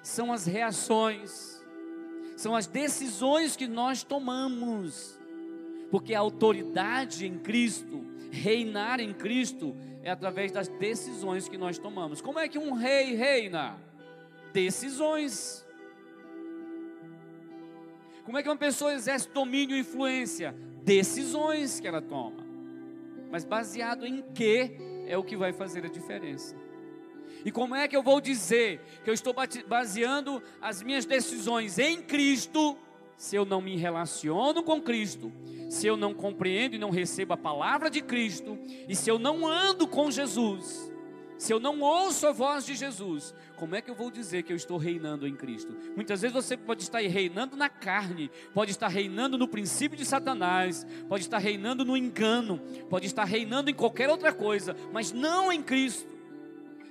São as reações, são as decisões que nós tomamos. Porque a autoridade em Cristo, reinar em Cristo, é através das decisões que nós tomamos. Como é que um rei reina? Decisões. Como é que uma pessoa exerce domínio e influência? Decisões que ela toma mas baseado em que é o que vai fazer a diferença. E como é que eu vou dizer que eu estou baseando as minhas decisões em Cristo, se eu não me relaciono com Cristo, se eu não compreendo e não recebo a palavra de Cristo, e se eu não ando com Jesus? se eu não ouço a voz de Jesus, como é que eu vou dizer que eu estou reinando em Cristo? Muitas vezes você pode estar reinando na carne, pode estar reinando no princípio de Satanás, pode estar reinando no engano, pode estar reinando em qualquer outra coisa, mas não em Cristo.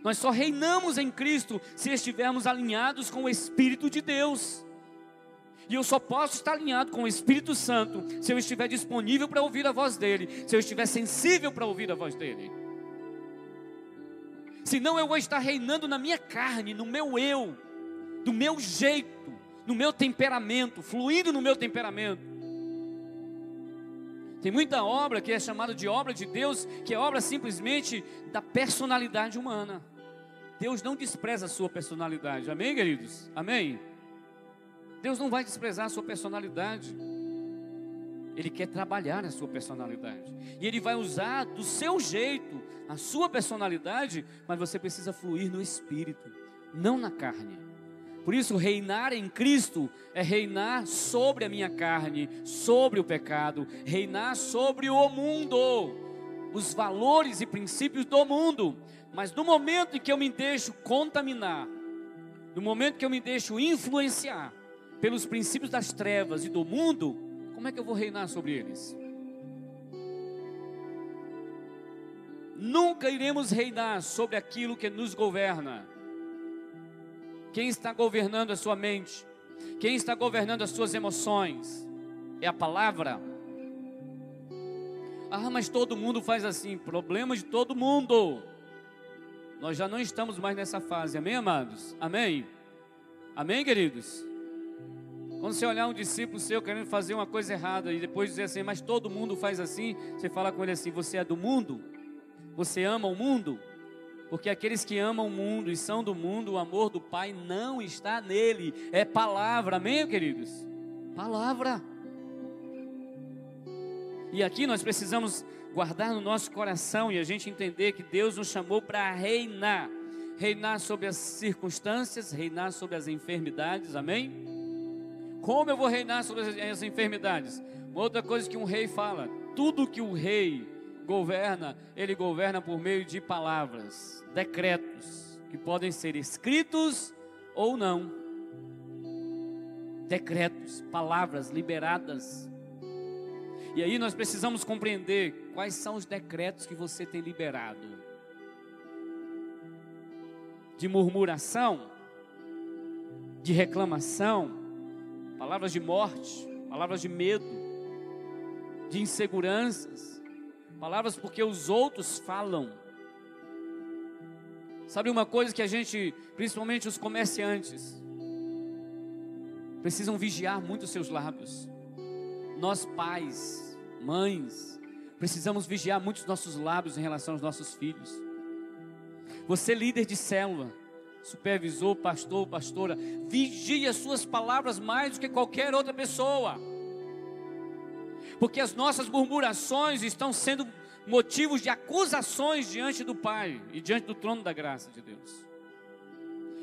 Nós só reinamos em Cristo se estivermos alinhados com o Espírito de Deus. E eu só posso estar alinhado com o Espírito Santo se eu estiver disponível para ouvir a voz dele, se eu estiver sensível para ouvir a voz dele. Senão eu vou estar reinando na minha carne, no meu eu, do meu jeito, no meu temperamento, fluindo no meu temperamento. Tem muita obra que é chamada de obra de Deus, que é obra simplesmente da personalidade humana. Deus não despreza a sua personalidade. Amém, queridos? Amém? Deus não vai desprezar a sua personalidade. Ele quer trabalhar a sua personalidade. E ele vai usar do seu jeito a sua personalidade, mas você precisa fluir no espírito, não na carne. Por isso, reinar em Cristo é reinar sobre a minha carne, sobre o pecado, reinar sobre o mundo, os valores e princípios do mundo. Mas no momento em que eu me deixo contaminar, no momento que eu me deixo influenciar pelos princípios das trevas e do mundo, como é que eu vou reinar sobre eles? Nunca iremos reinar sobre aquilo que nos governa. Quem está governando a sua mente? Quem está governando as suas emoções? É a palavra. Ah, mas todo mundo faz assim. Problema de todo mundo. Nós já não estamos mais nessa fase. Amém, amados? Amém? Amém, queridos? Quando você olhar um discípulo seu querendo fazer uma coisa errada e depois dizer assim, mas todo mundo faz assim, você fala com ele assim: você é do mundo? Você ama o mundo? Porque aqueles que amam o mundo e são do mundo, o amor do Pai não está nele, é palavra, amém, queridos? Palavra. E aqui nós precisamos guardar no nosso coração e a gente entender que Deus nos chamou para reinar reinar sobre as circunstâncias, reinar sobre as enfermidades, amém? Como eu vou reinar sobre as enfermidades? outra coisa que um rei fala: tudo que o rei governa, ele governa por meio de palavras, decretos, que podem ser escritos ou não. Decretos, palavras liberadas. E aí nós precisamos compreender quais são os decretos que você tem liberado. de murmuração, de reclamação, palavras de morte, palavras de medo, de inseguranças, palavras porque os outros falam. Sabe uma coisa que a gente, principalmente os comerciantes, precisam vigiar muito os seus lábios. Nós pais, mães, precisamos vigiar muito os nossos lábios em relação aos nossos filhos. Você líder de célula, supervisor, pastor, pastora, vigie as suas palavras mais do que qualquer outra pessoa. Porque as nossas murmurações estão sendo motivos de acusações diante do Pai e diante do trono da graça de Deus.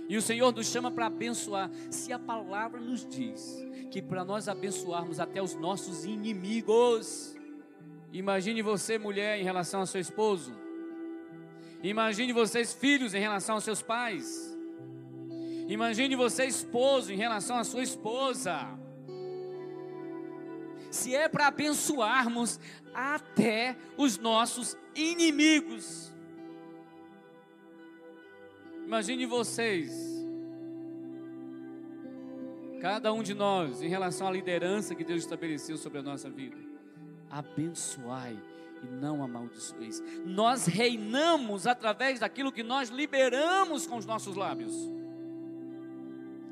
E o Senhor nos chama para abençoar. Se a palavra nos diz que para nós abençoarmos até os nossos inimigos, imagine você, mulher, em relação ao seu esposo. Imagine vocês, filhos, em relação aos seus pais. Imagine você, esposo, em relação à sua esposa. Se é para abençoarmos até os nossos inimigos. Imagine vocês, cada um de nós, em relação à liderança que Deus estabeleceu sobre a nossa vida. Abençoai e não amaldiçoeis. Nós reinamos através daquilo que nós liberamos com os nossos lábios.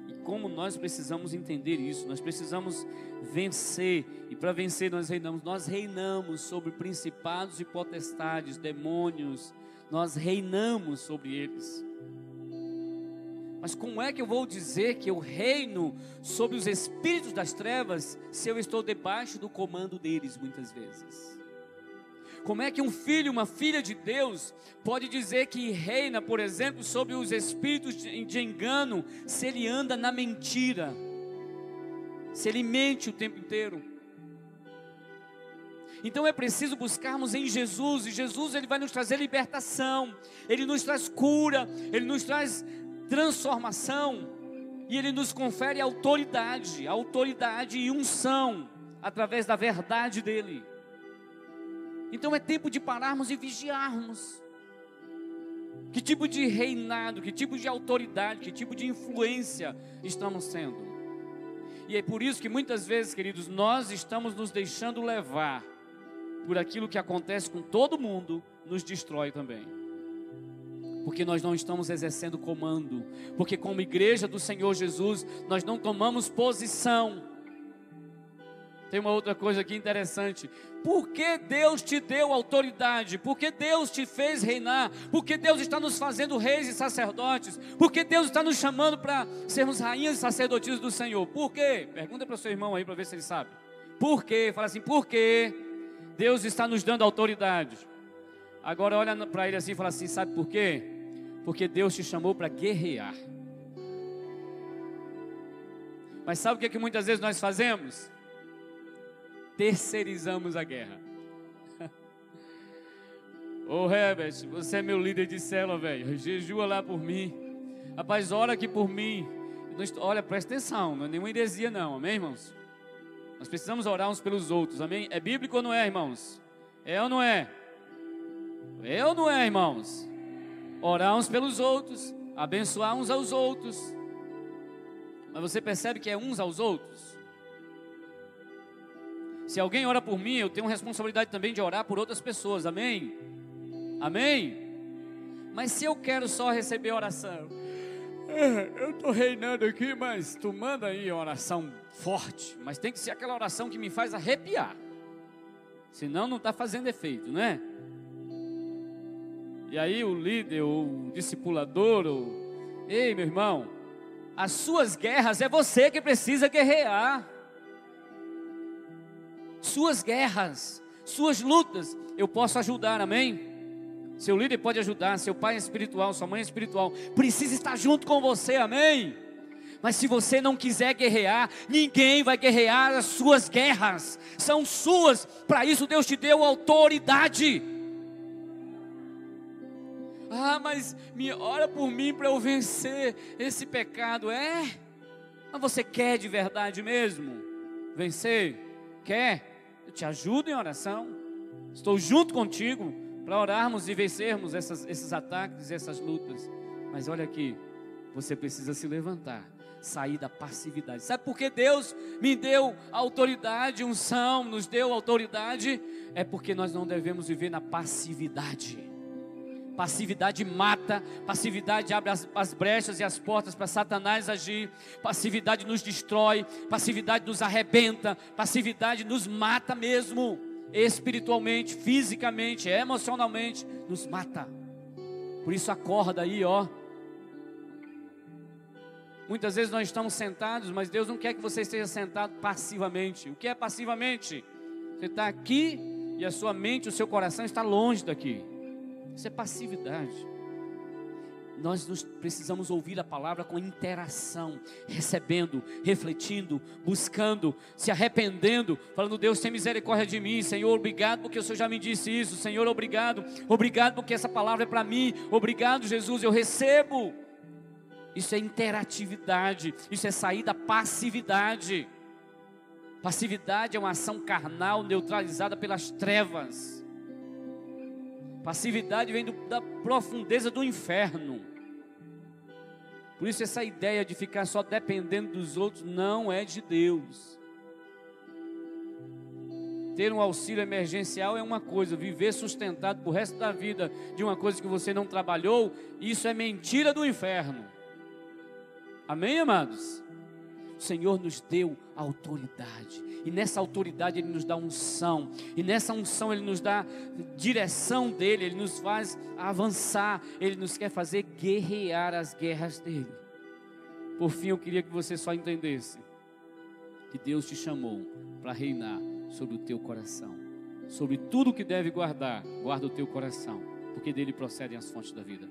E como nós precisamos entender isso, nós precisamos vencer, e para vencer nós reinamos, nós reinamos sobre principados e potestades, demônios, nós reinamos sobre eles. Mas como é que eu vou dizer que eu reino sobre os espíritos das trevas se eu estou debaixo do comando deles muitas vezes? Como é que um filho, uma filha de Deus, pode dizer que reina, por exemplo, sobre os espíritos de engano, se ele anda na mentira, se ele mente o tempo inteiro? Então é preciso buscarmos em Jesus, e Jesus ele vai nos trazer libertação, ele nos traz cura, ele nos traz transformação, e Ele nos confere autoridade, autoridade e unção, através da verdade dEle. Então é tempo de pararmos e vigiarmos. Que tipo de reinado, que tipo de autoridade, que tipo de influência estamos sendo? E é por isso que muitas vezes, queridos, nós estamos nos deixando levar por aquilo que acontece com todo mundo, nos destrói também porque nós não estamos exercendo comando, porque como igreja do Senhor Jesus, nós não tomamos posição. Tem uma outra coisa aqui interessante. Por que Deus te deu autoridade? Por que Deus te fez reinar? Por que Deus está nos fazendo reis e sacerdotes? Por que Deus está nos chamando para sermos rainhas e sacerdotisas do Senhor? Por quê? Pergunta para o seu irmão aí para ver se ele sabe. Por quê? Fala assim, por quê? Deus está nos dando autoridade. Agora olha para ele assim e fala assim, sabe por quê? Porque Deus te chamou para guerrear. Mas sabe o que, é que muitas vezes nós fazemos? Terceirizamos a guerra. Ô oh, Herbert, você é meu líder de célula, velho. Jejua lá por mim. Rapaz, ora aqui por mim. Olha, presta atenção, não é nenhuma heresia, não, amém, irmãos? Nós precisamos orar uns pelos outros, amém? É bíblico ou não é, irmãos? É ou não é? É ou não é, irmãos? orar uns pelos outros, abençoar uns aos outros. Mas você percebe que é uns aos outros? Se alguém ora por mim, eu tenho responsabilidade também de orar por outras pessoas, amém? Amém? Mas se eu quero só receber oração, eu estou reinando aqui, mas tu manda aí oração forte, mas tem que ser aquela oração que me faz arrepiar, senão não está fazendo efeito, não é? E aí o líder, o discipulador, o... ei meu irmão, as suas guerras é você que precisa guerrear. Suas guerras, suas lutas, eu posso ajudar, amém? Seu líder pode ajudar, seu pai espiritual, sua mãe espiritual, precisa estar junto com você, amém? Mas se você não quiser guerrear, ninguém vai guerrear as suas guerras, são suas, para isso Deus te deu autoridade. Ah, mas me ora por mim para eu vencer esse pecado. É? Mas você quer de verdade mesmo vencer? Quer? Eu te ajudo em oração. Estou junto contigo para orarmos e vencermos essas, esses ataques, essas lutas. Mas olha aqui, você precisa se levantar, sair da passividade. Sabe por que Deus me deu autoridade, unção, nos deu autoridade? É porque nós não devemos viver na passividade. Passividade mata, passividade abre as, as brechas e as portas para Satanás agir, passividade nos destrói, passividade nos arrebenta, passividade nos mata mesmo, espiritualmente, fisicamente, emocionalmente, nos mata. Por isso acorda aí, ó. Muitas vezes nós estamos sentados, mas Deus não quer que você esteja sentado passivamente. O que é passivamente? Você está aqui e a sua mente, o seu coração está longe daqui. Isso é passividade. Nós nos precisamos ouvir a palavra com interação, recebendo, refletindo, buscando, se arrependendo, falando: Deus, tem misericórdia de mim, Senhor, obrigado porque o Senhor já me disse isso, Senhor, obrigado, obrigado porque essa palavra é para mim, obrigado, Jesus, eu recebo. Isso é interatividade, isso é sair da passividade. Passividade é uma ação carnal neutralizada pelas trevas. Passividade vem do, da profundeza do inferno. Por isso, essa ideia de ficar só dependendo dos outros não é de Deus. Ter um auxílio emergencial é uma coisa, viver sustentado por resto da vida de uma coisa que você não trabalhou, isso é mentira do inferno. Amém, amados? O Senhor nos deu autoridade. E nessa autoridade Ele nos dá unção. E nessa unção Ele nos dá direção dEle. Ele nos faz avançar. Ele nos quer fazer guerrear as guerras dEle. Por fim, eu queria que você só entendesse que Deus te chamou para reinar sobre o teu coração. Sobre tudo que deve guardar, guarda o teu coração, porque dele procedem as fontes da vida.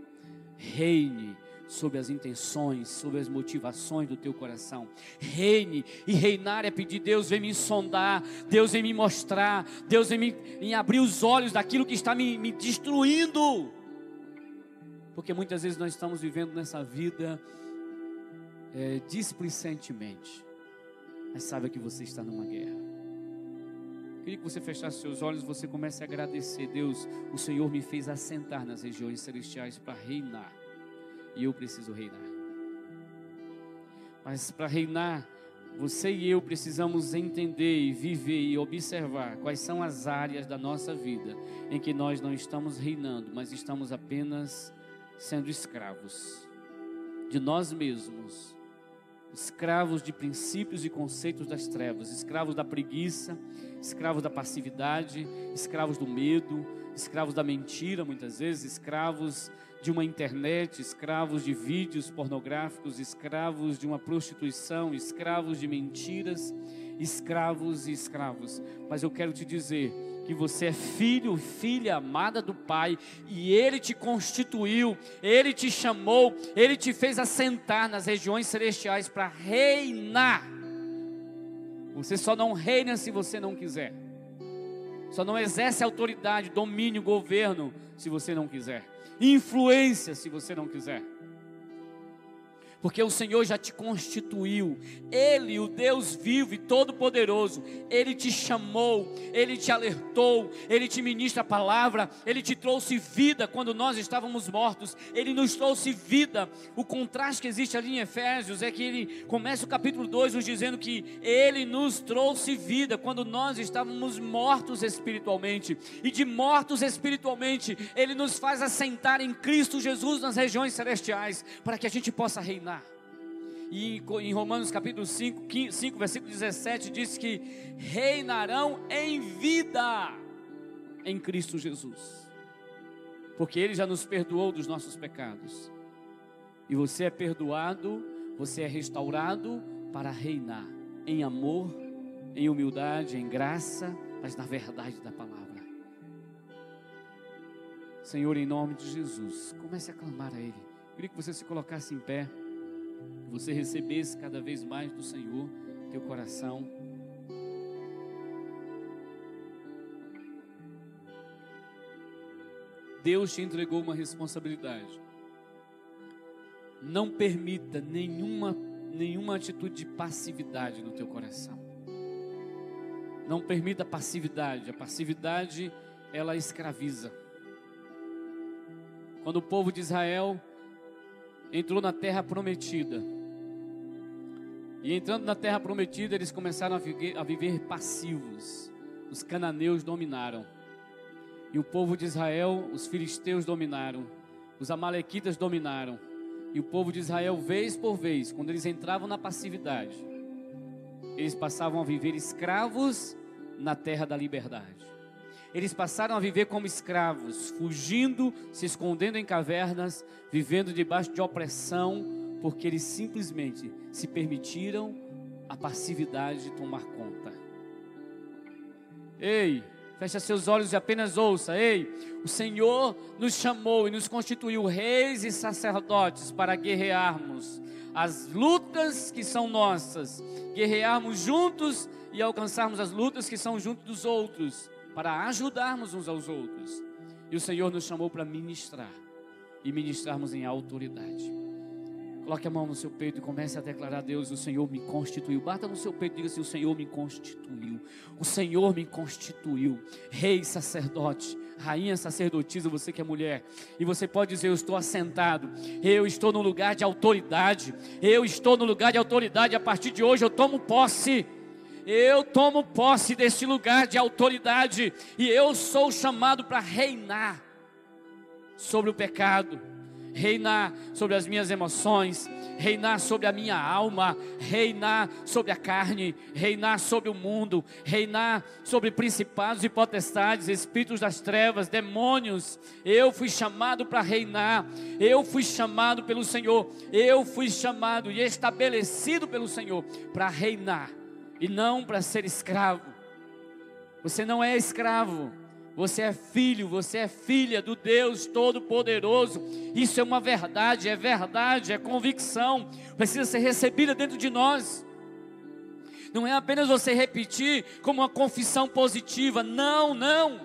Reine sobre as intenções, sobre as motivações do teu coração. Reine e reinar é pedir Deus vem me sondar, Deus vem me mostrar, Deus vem me em abrir os olhos daquilo que está me, me destruindo. Porque muitas vezes nós estamos vivendo nessa vida é, displicentemente, mas saiba que você está numa guerra. Queria que você fechasse seus olhos você comece a agradecer. Deus, o Senhor me fez assentar nas regiões celestiais para reinar e eu preciso reinar. Mas para reinar, você e eu precisamos entender e viver e observar quais são as áreas da nossa vida em que nós não estamos reinando, mas estamos apenas sendo escravos de nós mesmos, escravos de princípios e conceitos das trevas, escravos da preguiça, escravos da passividade, escravos do medo, escravos da mentira, muitas vezes, escravos de uma internet, escravos de vídeos pornográficos, escravos de uma prostituição, escravos de mentiras, escravos e escravos. Mas eu quero te dizer que você é filho, filha amada do Pai, e Ele te constituiu, Ele te chamou, Ele te fez assentar nas regiões celestiais para reinar. Você só não reina se você não quiser. Só não exerce autoridade, domínio, governo, se você não quiser influência, se você não quiser porque o Senhor já te constituiu. Ele, o Deus vivo e todo-poderoso, ele te chamou, ele te alertou, ele te ministra a palavra, ele te trouxe vida quando nós estávamos mortos, ele nos trouxe vida. O contraste que existe ali em Efésios é que ele começa o capítulo 2 nos dizendo que ele nos trouxe vida quando nós estávamos mortos espiritualmente, e de mortos espiritualmente, ele nos faz assentar em Cristo Jesus nas regiões celestiais, para que a gente possa reinar. E em Romanos capítulo 5, 5, versículo 17 diz que reinarão em vida em Cristo Jesus. Porque ele já nos perdoou dos nossos pecados. E você é perdoado, você é restaurado para reinar em amor, em humildade, em graça, mas na verdade da palavra. Senhor, em nome de Jesus, comece a clamar a Ele. Queria que você se colocasse em pé que você recebesse cada vez mais do Senhor teu coração. Deus te entregou uma responsabilidade. Não permita nenhuma, nenhuma atitude de passividade no teu coração. Não permita passividade. A passividade, ela escraviza. Quando o povo de Israel entrou na terra prometida. E entrando na terra prometida, eles começaram a viver, a viver passivos. Os cananeus dominaram. E o povo de Israel, os filisteus dominaram. Os amalequitas dominaram. E o povo de Israel, vez por vez, quando eles entravam na passividade, eles passavam a viver escravos na terra da liberdade. Eles passaram a viver como escravos, fugindo, se escondendo em cavernas, vivendo debaixo de opressão, porque eles simplesmente se permitiram a passividade tomar conta. Ei, fecha seus olhos e apenas ouça. Ei, o Senhor nos chamou e nos constituiu reis e sacerdotes para guerrearmos as lutas que são nossas, guerrearmos juntos e alcançarmos as lutas que são junto dos outros, para ajudarmos uns aos outros. E o Senhor nos chamou para ministrar e ministrarmos em autoridade. Coloque a mão no seu peito e comece a declarar Deus: O Senhor me constituiu. Bata no seu peito e diga assim: O Senhor me constituiu. O Senhor me constituiu. Rei, sacerdote, rainha sacerdotisa, você que é mulher. E você pode dizer: Eu estou assentado. Eu estou no lugar de autoridade. Eu estou no lugar de autoridade. A partir de hoje eu tomo posse. Eu tomo posse desse lugar de autoridade. E eu sou chamado para reinar sobre o pecado reinar sobre as minhas emoções, reinar sobre a minha alma, reinar sobre a carne, reinar sobre o mundo, reinar sobre principados e potestades, espíritos das trevas, demônios. Eu fui chamado para reinar, eu fui chamado pelo Senhor, eu fui chamado e estabelecido pelo Senhor para reinar e não para ser escravo. Você não é escravo. Você é filho, você é filha do Deus Todo-Poderoso. Isso é uma verdade, é verdade, é convicção. Precisa ser recebida dentro de nós. Não é apenas você repetir como uma confissão positiva. Não, não.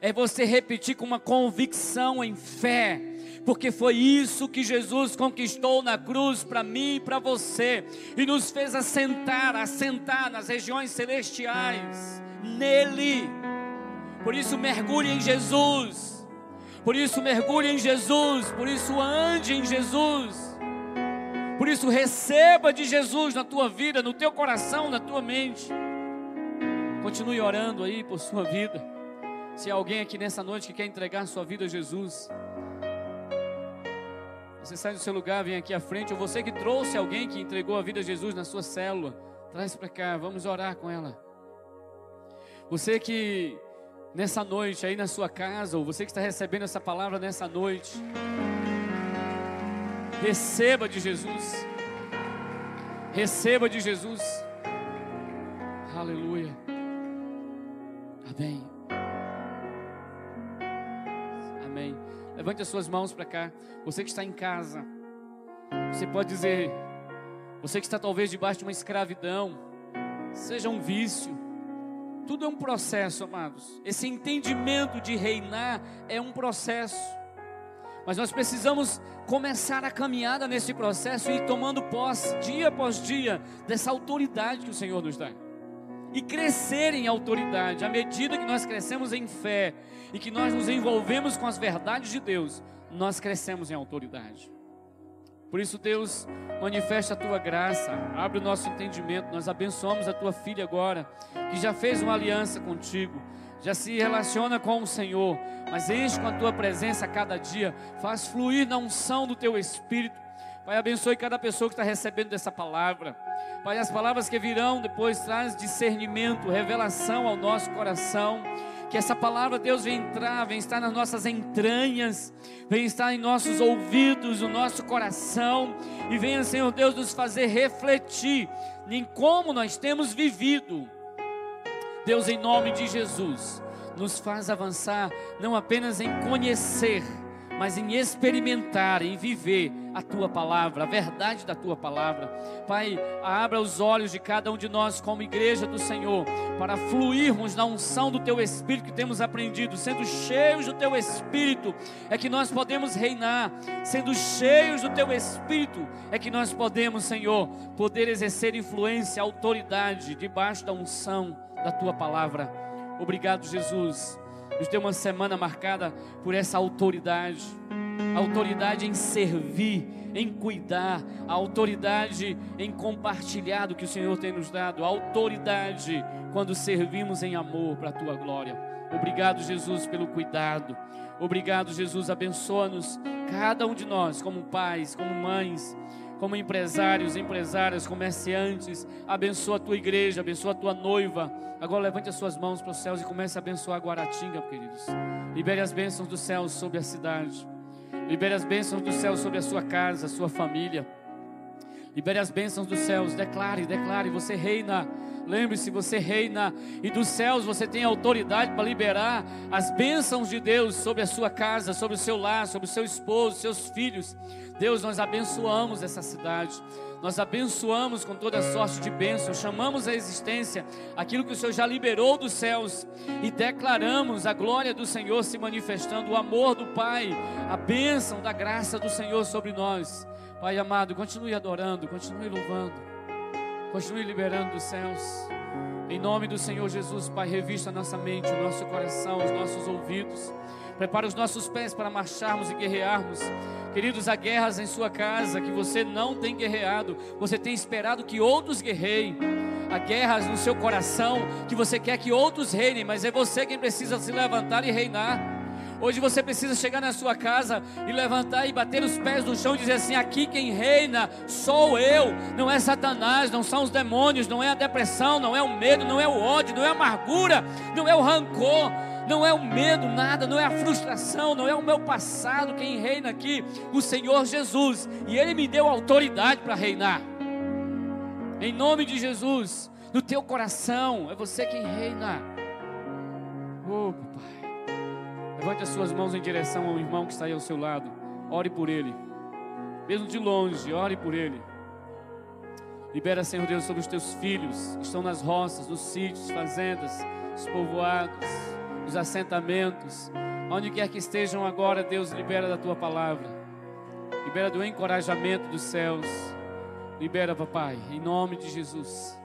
É você repetir com uma convicção em fé. Porque foi isso que Jesus conquistou na cruz para mim e para você. E nos fez assentar, assentar nas regiões celestiais. Nele por isso mergulhe em Jesus. Por isso mergulhe em Jesus. Por isso ande em Jesus. Por isso receba de Jesus na tua vida, no teu coração, na tua mente. Continue orando aí por sua vida. Se há alguém aqui nessa noite que quer entregar sua vida a Jesus, você sai do seu lugar, vem aqui à frente, ou você que trouxe alguém que entregou a vida a Jesus na sua célula, traz para cá, vamos orar com ela. Você que nessa noite, aí na sua casa, ou você que está recebendo essa palavra nessa noite, receba de Jesus. Receba de Jesus. Aleluia. Amém. Amém. Levante as suas mãos para cá. Você que está em casa, você pode dizer, você que está talvez debaixo de uma escravidão, seja um vício, tudo é um processo, amados. Esse entendimento de reinar é um processo. Mas nós precisamos começar a caminhada nesse processo e ir tomando posse, dia após dia, dessa autoridade que o Senhor nos dá. E crescer em autoridade. À medida que nós crescemos em fé e que nós nos envolvemos com as verdades de Deus, nós crescemos em autoridade. Por isso, Deus, manifesta a tua graça, abre o nosso entendimento. Nós abençoamos a tua filha agora, que já fez uma aliança contigo, já se relaciona com o Senhor, mas enche com a tua presença a cada dia, faz fluir na unção do teu espírito. Pai, abençoe cada pessoa que está recebendo dessa palavra. Pai, as palavras que virão depois traz discernimento, revelação ao nosso coração que essa palavra, Deus, vem entrar, vem estar nas nossas entranhas, vem estar em nossos ouvidos, no nosso coração, e venha, Senhor Deus, nos fazer refletir em como nós temos vivido. Deus, em nome de Jesus, nos faz avançar não apenas em conhecer, mas em experimentar, em viver a tua palavra, a verdade da tua palavra. Pai, abra os olhos de cada um de nós, como igreja do Senhor, para fluirmos na unção do teu Espírito que temos aprendido, sendo cheios do teu Espírito, é que nós podemos reinar, sendo cheios do teu Espírito, é que nós podemos, Senhor, poder exercer influência, autoridade debaixo da unção da tua palavra. Obrigado, Jesus nos deu uma semana marcada por essa autoridade autoridade em servir, em cuidar, a autoridade em compartilhar do que o Senhor tem nos dado, a autoridade quando servimos em amor para a tua glória. Obrigado, Jesus, pelo cuidado. Obrigado, Jesus, abençoa-nos, cada um de nós, como pais, como mães, como empresários, empresárias, comerciantes. Abençoa a tua igreja, abençoa a tua noiva. Agora levante as suas mãos para os céus e comece a abençoar Guaratinga, queridos. Libere as bênçãos do céu sobre a cidade. Libere as bênçãos do céu sobre a sua casa, a sua família. Libere as bênçãos dos céus. Declare, declare. Você reina. Lembre-se, você reina. E dos céus você tem autoridade para liberar as bênçãos de Deus sobre a sua casa, sobre o seu lar, sobre o seu esposo, seus filhos. Deus, nós abençoamos essa cidade. Nós abençoamos com toda sorte de bênçãos, chamamos a existência aquilo que o Senhor já liberou dos céus e declaramos a glória do Senhor se manifestando, o amor do Pai, a bênção da graça do Senhor sobre nós. Pai amado, continue adorando, continue louvando, continue liberando dos céus. Em nome do Senhor Jesus, Pai, revista nossa mente, o nosso coração, os nossos ouvidos. Prepara os nossos pés para marcharmos e guerrearmos. Queridos, há guerras em sua casa que você não tem guerreado, você tem esperado que outros guerreiem. Há guerras no seu coração que você quer que outros reinem, mas é você quem precisa se levantar e reinar. Hoje você precisa chegar na sua casa e levantar e bater os pés no chão e dizer assim: aqui quem reina sou eu, não é Satanás, não são os demônios, não é a depressão, não é o medo, não é o ódio, não é a amargura, não é o rancor, não é o medo, nada, não é a frustração, não é o meu passado quem reina aqui, o Senhor Jesus, e Ele me deu autoridade para reinar, em nome de Jesus, no teu coração, é você quem reina, oh Pai, levante as suas mãos em direção ao irmão que está aí ao seu lado, ore por ele, mesmo de longe, ore por ele. Libera, Senhor Deus, sobre os teus filhos que estão nas roças, nos sítios, fazendas, os povoados os assentamentos, onde quer que estejam agora, Deus, libera da tua palavra, libera do encorajamento dos céus, libera, papai, em nome de Jesus.